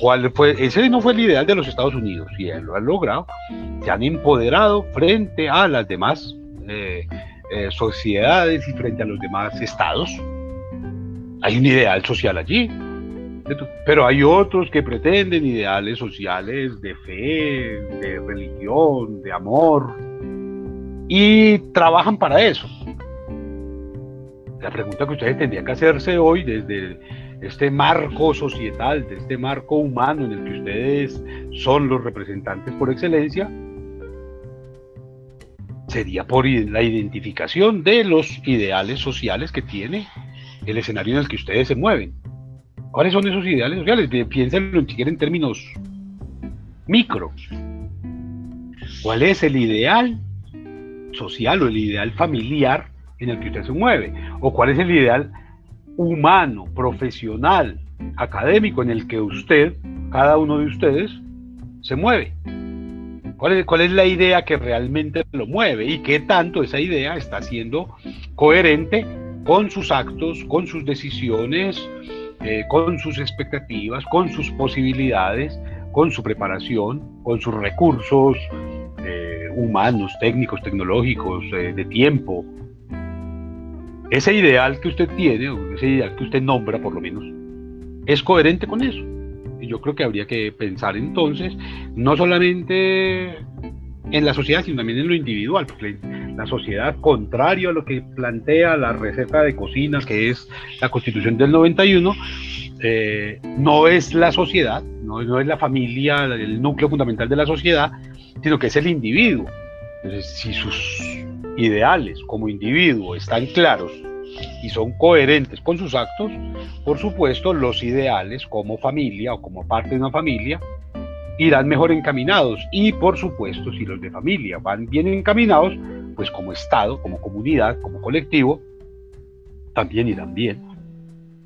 cuál fue, ese no fue el ideal de los Estados Unidos, y lo han logrado, se han empoderado frente a las demás eh, eh, sociedades y frente a los demás estados, hay un ideal social allí. Pero hay otros que pretenden ideales sociales de fe, de religión, de amor, y trabajan para eso. La pregunta que ustedes tendrían que hacerse hoy desde este marco societal, de este marco humano en el que ustedes son los representantes por excelencia, sería por la identificación de los ideales sociales que tiene el escenario en el que ustedes se mueven. ¿Cuáles son esos ideales sociales? Piénsenlo si quieren en términos micro. ¿Cuál es el ideal social o el ideal familiar en el que usted se mueve? ¿O cuál es el ideal humano, profesional, académico en el que usted, cada uno de ustedes, se mueve? ¿Cuál es, ¿Cuál es, la idea que realmente lo mueve y qué tanto esa idea está siendo coherente con sus actos, con sus decisiones, eh, con sus expectativas, con sus posibilidades, con su preparación, con sus recursos eh, humanos, técnicos, tecnológicos, eh, de tiempo. ese ideal que usted tiene, o ese ideal que usted nombra por lo menos, es coherente con eso. Y yo creo que habría que pensar entonces, no solamente en la sociedad, sino también en lo individual, porque la sociedad, contrario a lo que plantea la receta de cocina, que es la constitución del 91, eh, no es la sociedad, no, no, es la familia, el núcleo fundamental de la sociedad, sino que es el individuo. Entonces, si sus ideales como individuo están claros y son coherentes con sus actos, por supuesto los ideales como familia o como parte de una familia irán mejor encaminados y por supuesto si los de familia van bien encaminados, pues como Estado, como comunidad, como colectivo, también irán bien.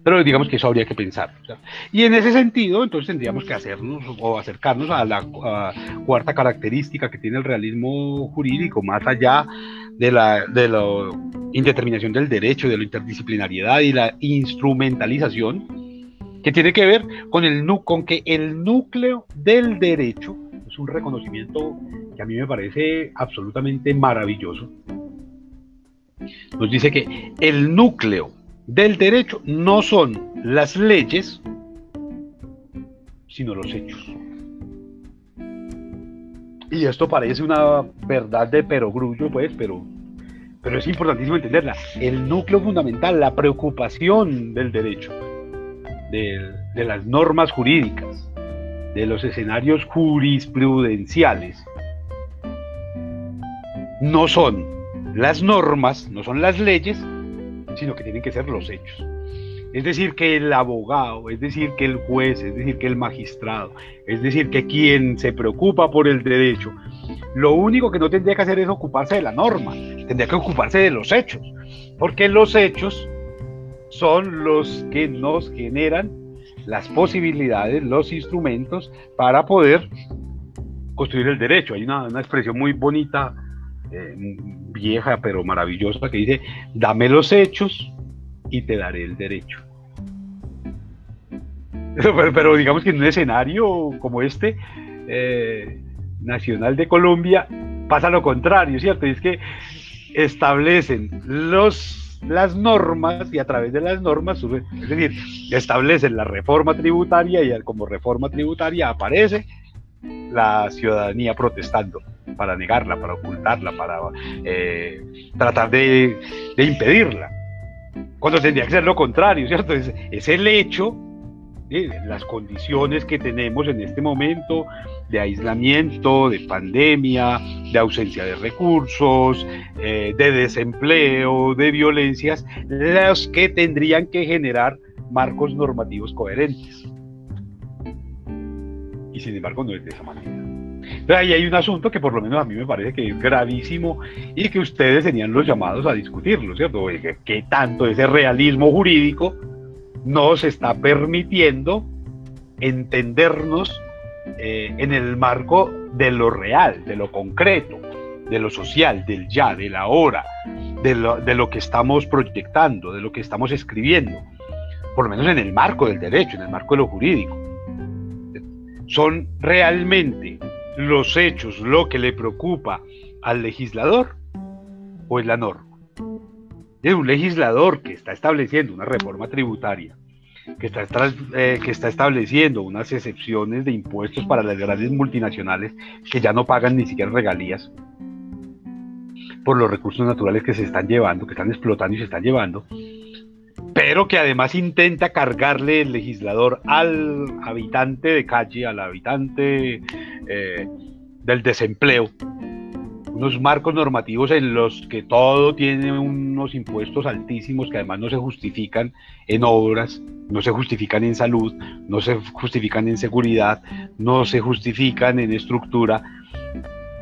Pero digamos que eso habría que pensar. Y en ese sentido, entonces tendríamos que hacernos o acercarnos a la cuarta característica que tiene el realismo jurídico, más allá de la, de la indeterminación del derecho, de la interdisciplinariedad y la instrumentalización, que tiene que ver con, el, con que el núcleo del derecho es un reconocimiento que a mí me parece absolutamente maravilloso. Nos dice que el núcleo del derecho no son las leyes, sino los hechos. Y esto parece una verdad de perogrullo, pues, pero, pero es importantísimo entenderla. El núcleo fundamental, la preocupación del derecho, de, las normas jurídicas, de los escenarios jurisprudenciales, no son las normas, no son las leyes, sino que tienen que ser los hechos. Es decir, que el abogado, es decir, que el juez, es decir, que el magistrado, es decir, que quien se preocupa por el derecho, lo único que no tendría que hacer es ocuparse de la norma, tendría que ocuparse de los hechos, porque los hechos son los que nos generan las posibilidades, los instrumentos para poder construir el derecho. Hay una, una expresión muy bonita eh, vieja pero maravillosa que dice, dame los hechos y te daré el derecho. Pero, digamos que en un escenario como este, eh, nacional de Colombia, pasa lo contrario, ¿cierto? es que establecen los, las normas y a través de las normas, es decir, establecen la reforma tributaria y como reforma tributaria aparece la ciudadanía protestando para negarla, para ocultarla, para eh, tratar de, impedirla. Cuando tendría que ser lo contrario, ¿cierto? Es, el hecho, de las condiciones que tenemos en este momento de aislamiento, de pandemia, de ausencia de recursos, eh, de desempleo, de violencias, las que tendrían que generar marcos normativos coherentes. Y sin embargo no es de esa manera ahí hay un asunto que por lo menos a mí me parece que es gravísimo y que ustedes tenían los llamados a discutirlo, ¿cierto? ¿Qué tanto ese realismo jurídico nos está permitiendo entendernos eh, en el marco de lo real, de lo concreto, de lo social, del ya, de la hora, de lo, de lo que estamos proyectando, de lo que estamos escribiendo, por lo menos en el marco del derecho, en el marco de lo jurídico. Son realmente los hechos lo que le preocupa al legislador o es la norma. Es un legislador que está estableciendo una reforma tributaria, que está, eh, que está estableciendo unas excepciones de impuestos para las grandes multinacionales que ya no pagan ni siquiera regalías por los recursos naturales que se están llevando, que están explotando y se están llevando, pero que además intenta cargarle el legislador al habitante de calle, al habitante eh, del desempleo, unos marcos normativos en los que todo tiene unos impuestos altísimos que además no se justifican en obras, no se justifican en salud, no se justifican en seguridad, no se justifican en estructura,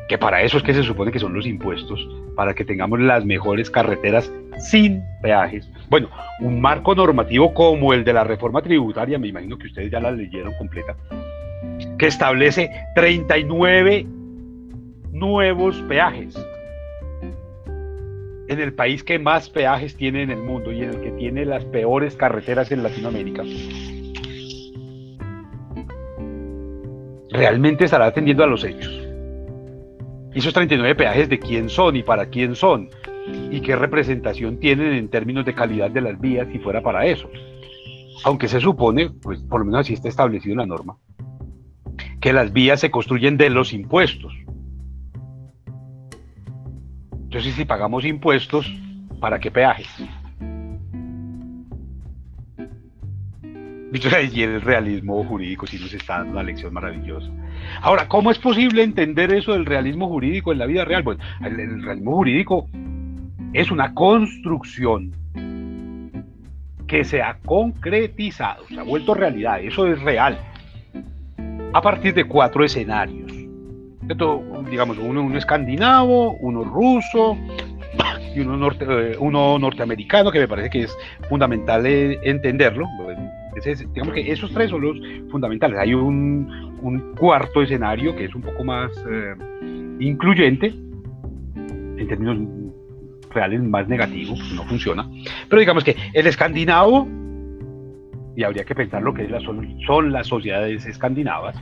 que para eso es que se supone que son los impuestos, para que tengamos las mejores carreteras sin peajes. Bueno, un marco normativo como el de la reforma tributaria, me imagino que ustedes ya la leyeron completa, que establece 39 nuevos peajes en el país que más peajes tiene en el mundo y en el que tiene las peores carreteras en Latinoamérica. Realmente estará atendiendo a los hechos. ¿Y esos 39 peajes de quién son y para quién son? y qué representación tienen en términos de calidad de las vías si fuera para eso. Aunque se supone, pues por lo menos así está establecido en la norma, que las vías se construyen de los impuestos. Entonces, si pagamos impuestos, ¿para qué peajes? Y el realismo jurídico sí nos está dando una lección maravillosa. Ahora, ¿cómo es posible entender eso del realismo jurídico en la vida real? Bueno, el, realismo jurídico es una construcción que se ha concretizado, se ha vuelto realidad, eso es real, a partir de cuatro escenarios. Digamos, uno, escandinavo, uno ruso y uno, norte, eh, uno norteamericano, que me parece que es fundamental eh, entenderlo digamos que esos tres son los fundamentales. Hay un, cuarto escenario que es un poco más eh, incluyente, en términos reales más negativo, no funciona. Pero digamos que el escandinavo, y habría que pensar lo que es son, son, las sociedades escandinavas,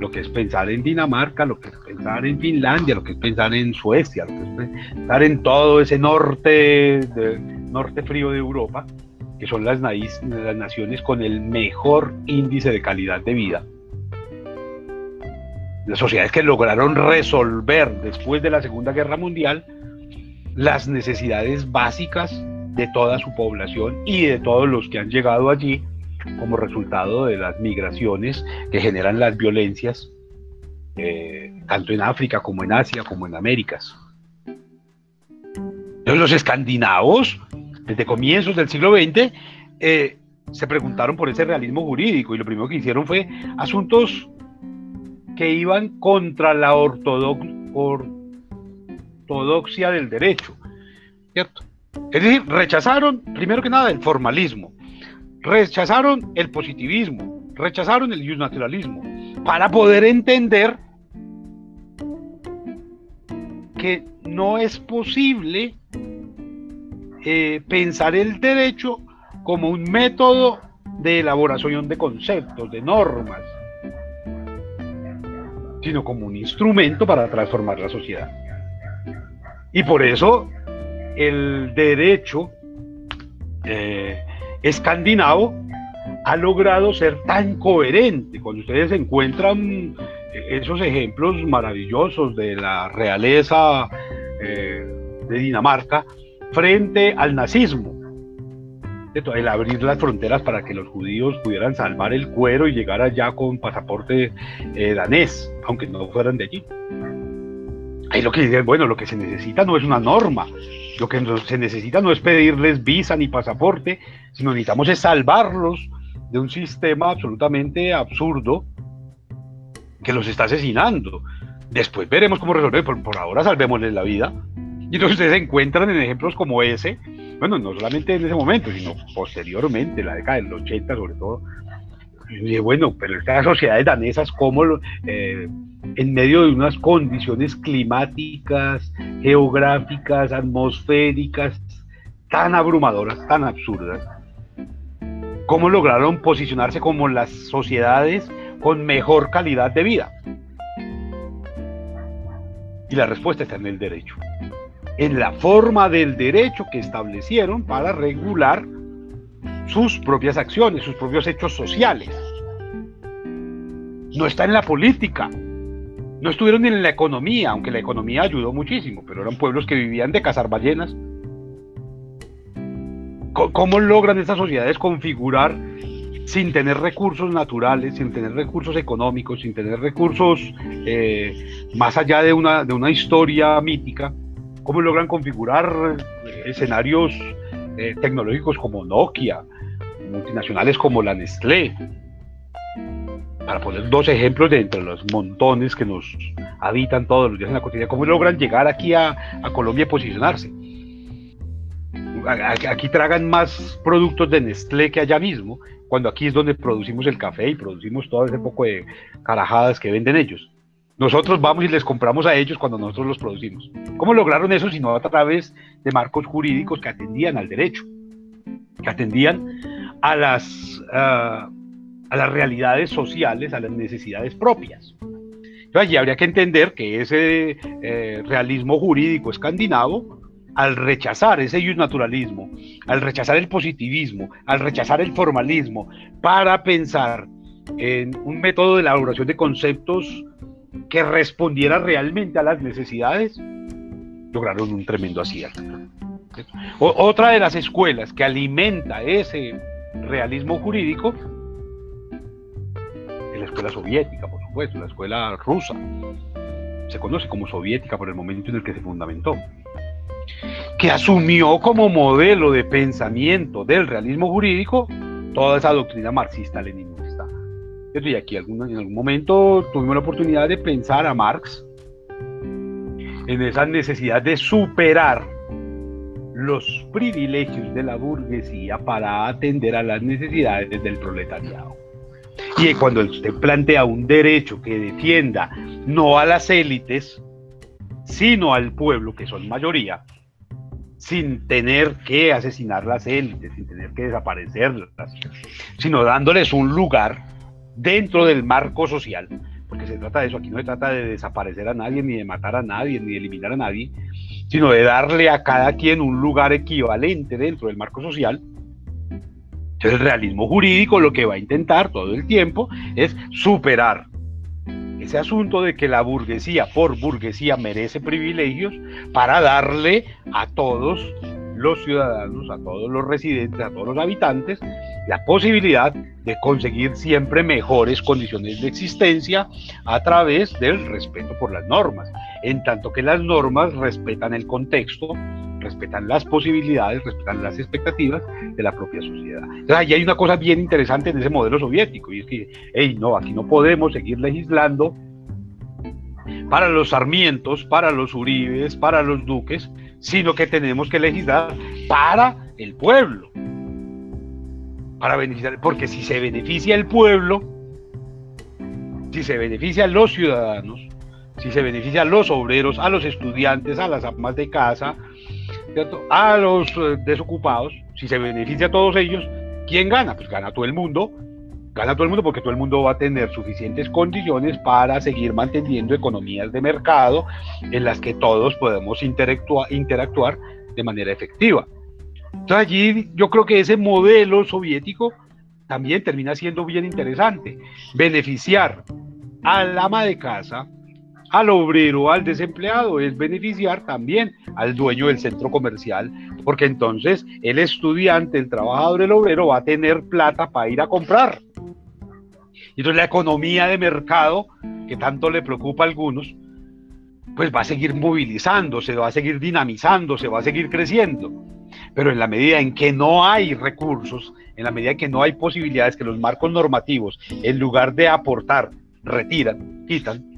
lo que es pensar en Dinamarca, lo que es pensar en Finlandia, lo que es pensar en Suecia, lo que es pensar en todo ese norte, norte frío de Europa que son las, las naciones con el mejor índice de calidad de vida. Las sociedades que lograron resolver después de la Segunda Guerra Mundial las necesidades básicas de toda su población y de todos los que han llegado allí como resultado de las migraciones que generan las violencias, eh, tanto en África como en Asia como en Américas. Entonces los escandinavos desde comienzos del siglo XX, eh, se preguntaron por ese realismo jurídico y lo primero que hicieron fue asuntos que iban contra la ortodoxia del derecho, ¿cierto? Es decir, rechazaron, primero que nada, el formalismo, rechazaron el positivismo, rechazaron el naturalismo, para poder entender que no es posible eh, pensar el derecho como un método de elaboración de conceptos, de normas, sino como un instrumento para transformar la sociedad. Y por eso el derecho eh, escandinavo ha logrado ser tan coherente. Cuando ustedes encuentran esos ejemplos maravillosos de la realeza eh, de Dinamarca, frente al nazismo. El abrir las fronteras para que los judíos pudieran salvar el cuero y llegar allá con pasaporte eh, danés, aunque no fueran de allí. Ahí lo que dicen, bueno, lo que se necesita no es una norma, lo que se necesita no es pedirles visa ni pasaporte, sino necesitamos es salvarlos de un sistema absolutamente absurdo que los está asesinando. Después veremos cómo resolver, por, por ahora salvémosles la vida. Y entonces ustedes se encuentran en ejemplos como ese, bueno, no solamente en ese momento, sino posteriormente, en la década del 80 sobre todo. Y bueno, pero estas sociedades danesas, como eh, en medio de unas condiciones climáticas, geográficas, atmosféricas, tan abrumadoras, tan absurdas, cómo lograron posicionarse como las sociedades con mejor calidad de vida. Y la respuesta está en el derecho en la forma del derecho que establecieron para regular sus propias acciones, sus propios hechos sociales. No está en la política, no estuvieron ni en la economía, aunque la economía ayudó muchísimo, pero eran pueblos que vivían de cazar ballenas. ¿Cómo logran estas sociedades configurar sin tener recursos naturales, sin tener recursos económicos, sin tener recursos eh, más allá de una, de una historia mítica, cómo logran configurar eh, escenarios eh, tecnológicos como Nokia, multinacionales como la Nestlé, para poner dos ejemplos de entre los montones que nos habitan todos los días en la cotidiana, cómo logran llegar aquí a, Colombia y posicionarse. Aquí tragan más productos de Nestlé que allá mismo, cuando aquí es donde producimos el café y producimos todo ese poco de carajadas que venden ellos. Nosotros vamos y les compramos a ellos cuando nosotros los producimos. ¿Cómo lograron eso? Sino a través de marcos jurídicos que atendían al derecho, que atendían a las, a las realidades sociales, a las necesidades propias. Entonces allí habría que entender que ese eh, realismo jurídico escandinavo al rechazar ese naturalismo, al rechazar el positivismo, al rechazar el formalismo, para pensar en un método de elaboración de conceptos que respondiera realmente a las necesidades, lograron un tremendo acierto. otra de las escuelas que alimenta ese realismo jurídico es la escuela soviética, por supuesto, la escuela rusa. Se conoce como soviética por el momento en el que se fundamentó que asumió como modelo de pensamiento del realismo jurídico toda esa doctrina marxista-leninista. Y aquí en algún momento tuvimos la oportunidad de pensar a Marx en esa necesidad de superar los privilegios de la burguesía para atender a las necesidades del proletariado. Y cuando usted plantea un derecho que defienda no a las élites, sino al pueblo, que son mayoría, sin tener que asesinar las élites, sin tener que desaparecerlas, sino dándoles un lugar dentro del marco social, porque se trata de eso, aquí no se trata de desaparecer a nadie, ni de matar a nadie, ni de eliminar a nadie, sino de darle a cada quien un lugar equivalente dentro del marco social. Entonces el realismo jurídico lo que va a intentar todo el tiempo es superar ese asunto de que la burguesía por burguesía merece privilegios para darle a todos los ciudadanos, a todos los residentes, a todos los habitantes, la posibilidad de conseguir siempre mejores condiciones de existencia a través del respeto por las normas, en tanto que las normas respetan el contexto, respetan las posibilidades, respetan las expectativas de la propia sociedad. Entonces, ahí hay una cosa bien interesante en ese modelo soviético, y es que, hey, no, aquí no podemos seguir legislando para los sarmientos, para los uribes, para los duques, sino que tenemos que legislar para el pueblo. Para beneficiar, porque si se beneficia el pueblo, si se beneficia a los ciudadanos, si se beneficia a los obreros, a los estudiantes, a las amas de casa, a los eh, desocupados, si se beneficia a todos ellos, ¿quién gana? Pues gana todo el mundo, gana todo el mundo porque todo el mundo va a tener suficientes condiciones para seguir manteniendo economías de mercado en las que todos podemos interactuar, de manera efectiva. Entonces allí yo creo que ese modelo soviético también termina siendo bien interesante. Beneficiar al ama de casa, al obrero, al desempleado, es beneficiar también al dueño del centro comercial, porque entonces el estudiante, el trabajador, el obrero va a tener plata para ir a comprar. Y entonces la economía de mercado, que tanto le preocupa a algunos, pues va a seguir movilizándose, va a seguir dinamizándose, va a seguir creciendo. Pero en la medida en que no hay recursos, en la medida en que no hay posibilidades, que los marcos normativos, en lugar de aportar, retiran, quitan,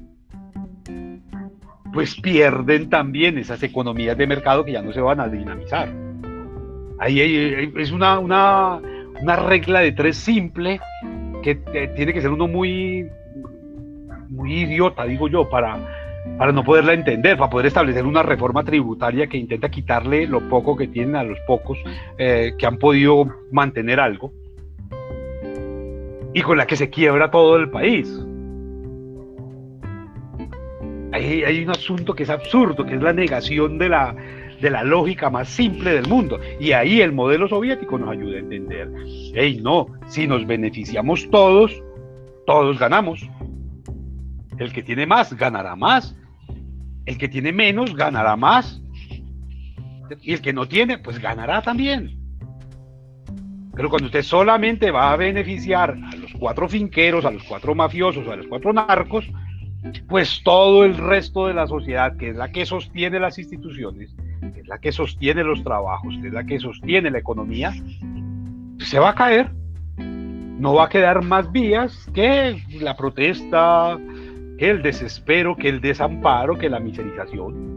pues pierden también esas economías de mercado que ya no se van a dinamizar. Ahí es una, una, una regla de tres simple que tiene que ser uno muy, muy idiota, digo yo, para, para no poderla entender, para poder establecer una reforma tributaria que intenta quitarle lo poco que tienen a los pocos eh, que han podido mantener algo y con la que se quiebra todo el país. Hay, hay un asunto que es absurdo, que es la negación de la, de la lógica más simple del mundo. Y ahí el modelo soviético nos ayuda a entender, hey, no, si nos beneficiamos todos, todos ganamos. El que tiene más ganará más. El que tiene menos ganará más. Y el que no tiene, pues ganará también. Pero cuando usted solamente va a beneficiar a los cuatro finqueros, a los cuatro mafiosos, a los cuatro narcos, pues todo el resto de la sociedad, que es la que sostiene las instituciones, es la que sostiene los trabajos, es la que sostiene la economía, se va a caer. No va a quedar más vías que la protesta, que el desespero, que el desamparo, que la miserización.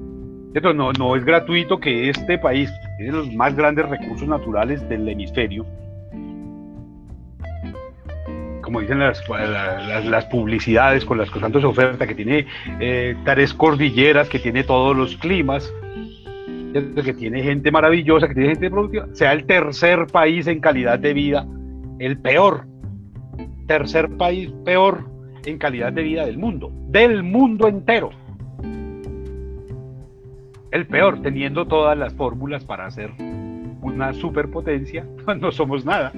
No, no es gratuito que este país, que tiene los más grandes recursos naturales del hemisferio, como dicen las, publicidades con las que tanto se oferta, que tiene eh, tres cordilleras, que tiene todos los climas, que tiene gente maravillosa, que tiene gente productiva, sea el tercer país en calidad de vida, el peor, tercer país peor en calidad de vida del mundo, del mundo entero. el peor, teniendo todas las fórmulas para ser una superpotencia, no somos nada.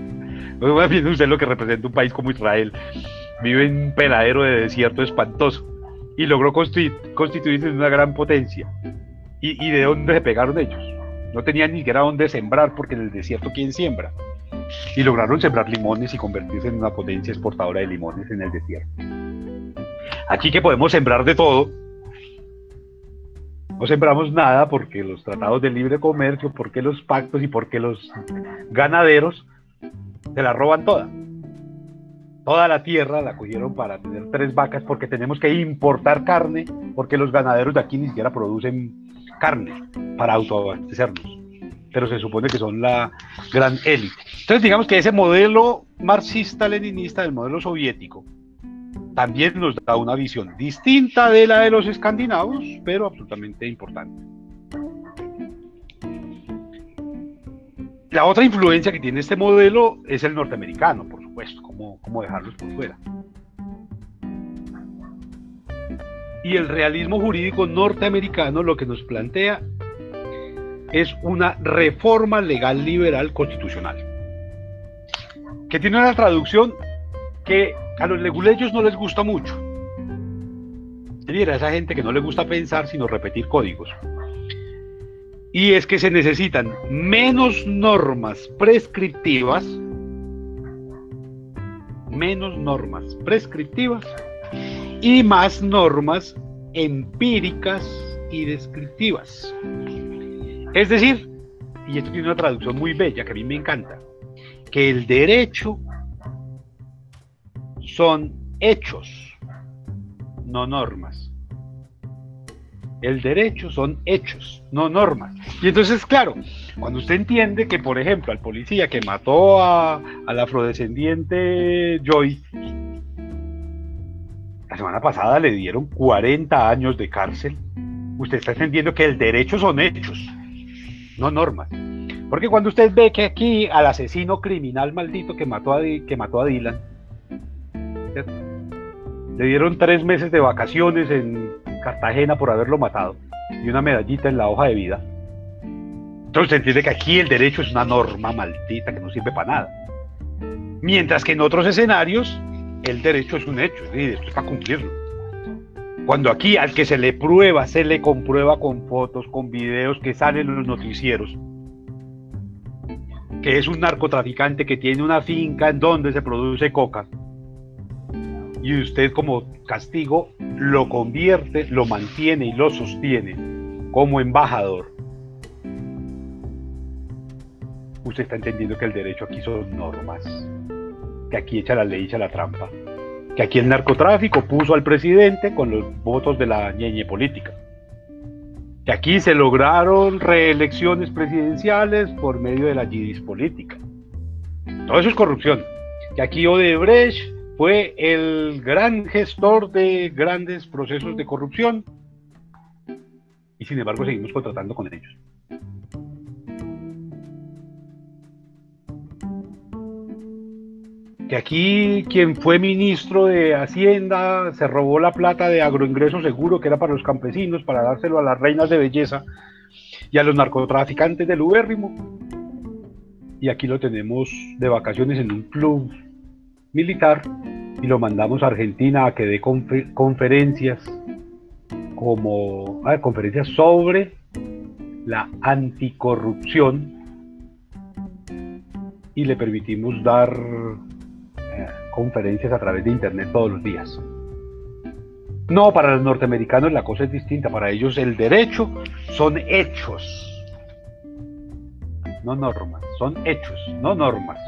Viendo usted lo que representa un país como Israel. Vive en un peladero de desierto espantoso y logró constituirse en una gran potencia. ¿Y, ¿Y de dónde se pegaron ellos? No tenían ni siquiera dónde sembrar porque en el desierto ¿quién siembra? Y lograron sembrar limones y convertirse en una potencia exportadora de limones en el desierto. Aquí que podemos sembrar de todo, no sembramos nada porque los tratados de libre comercio, porque los pactos y porque los ganaderos se la roban toda. Toda la tierra la cogieron para tener tres vacas porque tenemos que importar carne porque los ganaderos de aquí ni siquiera producen carne para autoabastecernos. Pero se supone que son la gran élite. Entonces digamos que ese modelo marxista-leninista del modelo soviético también nos da una visión distinta de la de los escandinavos, pero absolutamente importante. La otra influencia que tiene este modelo es el norteamericano, por supuesto, como, como dejarlos por fuera. Y el realismo jurídico norteamericano lo que nos plantea es una reforma legal liberal constitucional, que tiene una traducción que a los leguleyos no les gusta mucho. Mira, esa gente que no le gusta pensar sino repetir códigos. Y es que se necesitan menos normas prescriptivas, menos normas prescriptivas y más normas empíricas y descriptivas. Es decir, y esto tiene una traducción muy bella que a mí me encanta, que el derecho son hechos, no normas. El derecho son hechos, no normas. Y entonces, claro, cuando usted entiende que, por ejemplo, al policía que mató a, al afrodescendiente Joy, la semana pasada le dieron 40 años de cárcel, usted está entendiendo que el derecho son hechos, no normas. Porque cuando usted ve que aquí al asesino criminal maldito que mató a, que mató a Dylan, le dieron tres meses de vacaciones en Cartagena por haberlo matado y una medallita en la hoja de vida. Entonces entiende que aquí el derecho es una norma maldita que no sirve para nada. Mientras que en otros escenarios el derecho es un hecho, y esto es para cumplirlo. Cuando aquí al que se le prueba, se le comprueba con fotos, con videos que salen en los noticieros, que es un narcotraficante que tiene una finca en donde se produce coca, y usted como castigo lo convierte, lo mantiene y lo sostiene como embajador, usted está entendiendo que el derecho aquí son normas, que aquí echa la ley, echa la trampa, que aquí el narcotráfico puso al presidente con los votos de la ñeñe política, que aquí se lograron reelecciones presidenciales por medio de la yidis política. Todo eso es corrupción. Que aquí Odebrecht fue el gran gestor de grandes procesos de corrupción y sin embargo seguimos contratando con ellos. Que aquí quien fue ministro de Hacienda se robó la plata de agroingreso seguro que era para los campesinos, para dárselo a las reinas de belleza y a los narcotraficantes del ubérrimo. Y aquí lo tenemos de vacaciones en un club militar y lo mandamos a Argentina a que dé conferencias como conferencias sobre la anticorrupción y le permitimos dar conferencias a través de internet todos los días. No, para los norteamericanos la cosa es distinta, para ellos el derecho son hechos, no normas, son hechos, no normas.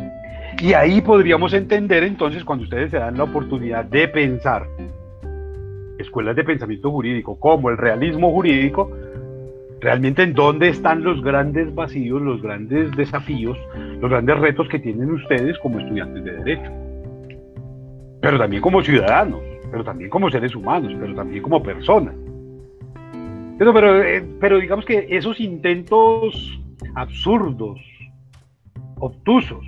Y ahí podríamos entender entonces cuando ustedes se dan la oportunidad de pensar escuelas de pensamiento jurídico como el realismo jurídico, realmente en dónde están los grandes vacíos, los grandes desafíos, los grandes retos que tienen ustedes como estudiantes de derecho. Pero también como ciudadanos, pero también como seres humanos, pero también como personas. Pero, pero, eh, pero digamos que esos intentos absurdos, obtusos,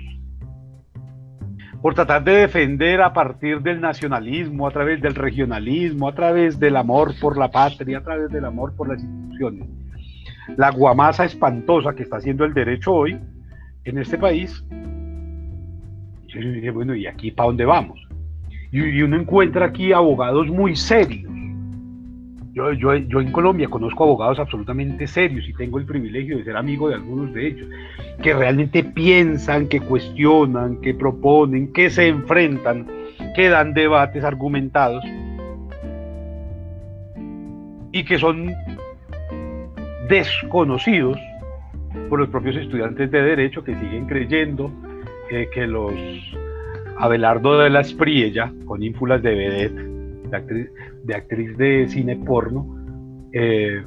por tratar de defender a partir del nacionalismo, a través del regionalismo, a través del amor por la patria, a través del amor por las instituciones. la guamasa espantosa que está haciendo el derecho hoy en este país. yo dije, bueno, ¿y aquí para dónde vamos? Y, uno encuentra aquí abogados muy serios. Yo, yo, yo, en Colombia conozco abogados absolutamente serios y tengo el privilegio de ser amigo de algunos de ellos, que realmente piensan, que cuestionan, que proponen, que se enfrentan, que dan debates argumentados y que son desconocidos por los propios estudiantes de derecho que siguen creyendo eh, que los Abelardo de la Espriella, con ínfulas de vedette, de actriz de, cine porno, eh,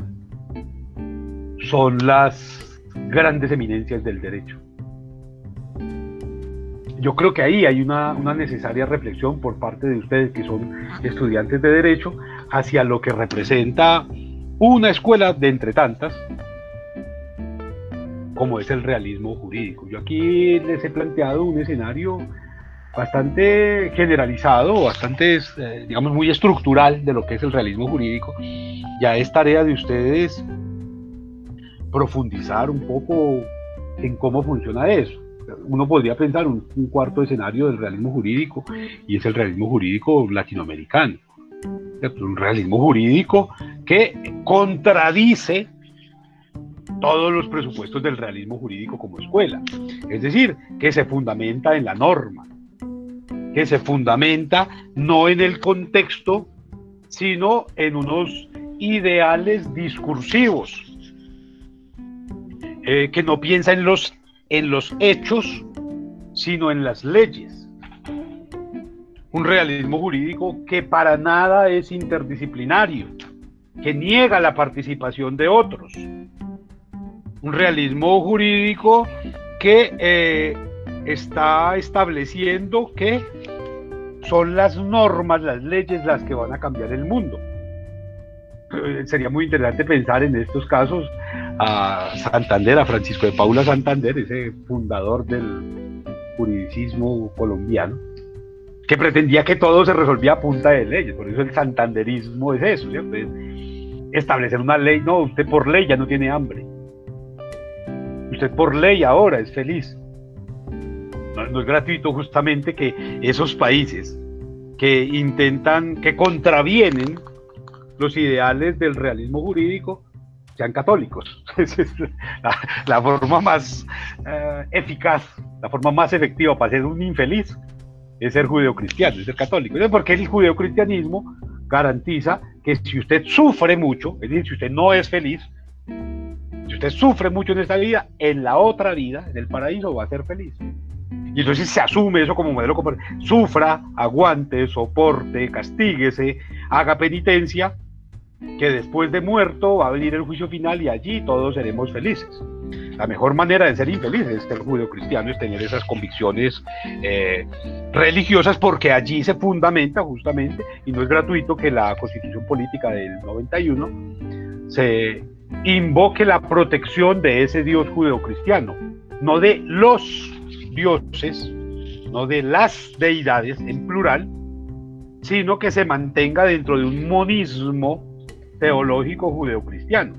son las grandes eminencias del derecho. Yo creo que ahí hay una, una necesaria reflexión por parte de ustedes que son estudiantes de derecho hacia lo que representa una escuela de entre tantas, como es el realismo jurídico. Yo aquí les he planteado un escenario bastante generalizado, bastante, eh, digamos, muy estructural de lo que es el realismo jurídico. Ya es tarea de ustedes profundizar un poco en cómo funciona eso. Uno podría pensar un, un cuarto escenario del realismo jurídico y es el realismo jurídico latinoamericano un realismo jurídico que contradice todos los presupuestos del realismo jurídico como escuela. Es decir, que se fundamenta en la norma, que se fundamenta no en el contexto, sino en unos ideales discursivos, eh, que no piensa en los, en los hechos, sino en las leyes un realismo jurídico que para nada es interdisciplinario, que niega la participación de otros. Un realismo jurídico que eh, está estableciendo que son las normas, las leyes las que van a cambiar el mundo. Eh, sería muy interesante pensar en estos casos a Santander, a Francisco de Paula Santander, ese fundador del juridicismo colombiano, que pretendía que todo se resolvía a punta de leyes. Por eso el santanderismo es eso, ¿cierto? establecer una ley. No, usted por ley ya no tiene hambre. Usted por ley ahora es feliz. No, es gratuito justamente que esos países que intentan, que contravienen los ideales del realismo jurídico, sean católicos. Esa es la, forma más eh, eficaz, la forma más efectiva para ser un infeliz es ser judeocristiano, es ser católico. Porque el judeocristianismo garantiza que si usted sufre mucho, es decir, si usted no es feliz, si usted sufre mucho en esta vida, en la otra vida, en el paraíso, va a ser feliz. Y entonces se asume eso como modelo, sufra, aguante, soporte, castíguese, haga penitencia, que después de muerto va a venir el juicio final y allí todos seremos felices. La mejor manera de ser infeliz es ser judío cristiano, es tener esas convicciones eh, religiosas, porque allí se fundamenta justamente, y no es gratuito que la constitución política del 91 se invoque la protección de ese Dios cristiano, no de los dioses, no de las deidades en plural, sino que se mantenga dentro de un monismo teológico judeocristiano.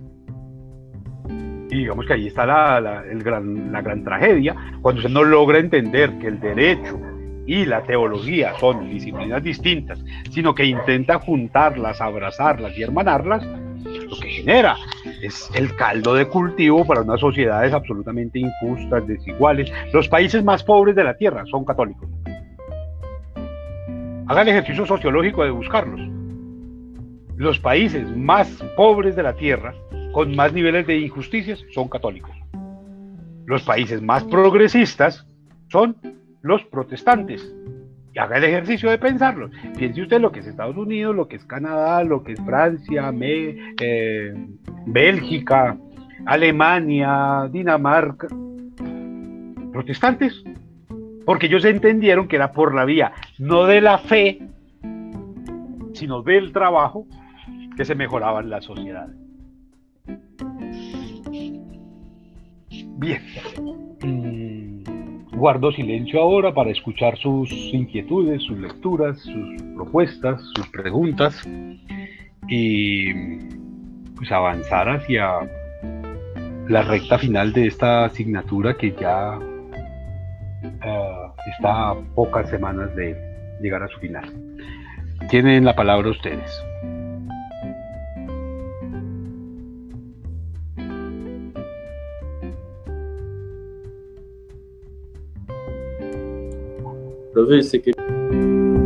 Y digamos que ahí está la, el gran, la gran tragedia, cuando se no logra entender que el derecho y la teología son disciplinas distintas, sino que intenta juntarlas, abrazarlas y hermanarlas, lo que genera es el caldo de cultivo para unas sociedades absolutamente injustas, desiguales. Los países más pobres de la Tierra son católicos. Hagan el ejercicio sociológico de buscarlos. Los países más pobres de la Tierra con más niveles de injusticias son católicos. Los países más progresistas son los protestantes. Haga el ejercicio de pensarlo. Piense usted lo que es Estados Unidos, lo que es Canadá, lo que es Francia, eh, Bélgica, Alemania, Dinamarca. Protestantes. Porque ellos entendieron que era por la vía no de la fe, sino del trabajo que se mejoraban las sociedades. Bien. Guardo silencio ahora para escuchar sus inquietudes, sus lecturas, sus propuestas, sus preguntas y pues avanzar hacia la recta final de esta asignatura que ya eh, está a pocas semanas de llegar a su final. Tienen la palabra ustedes. Aproveite, você quer.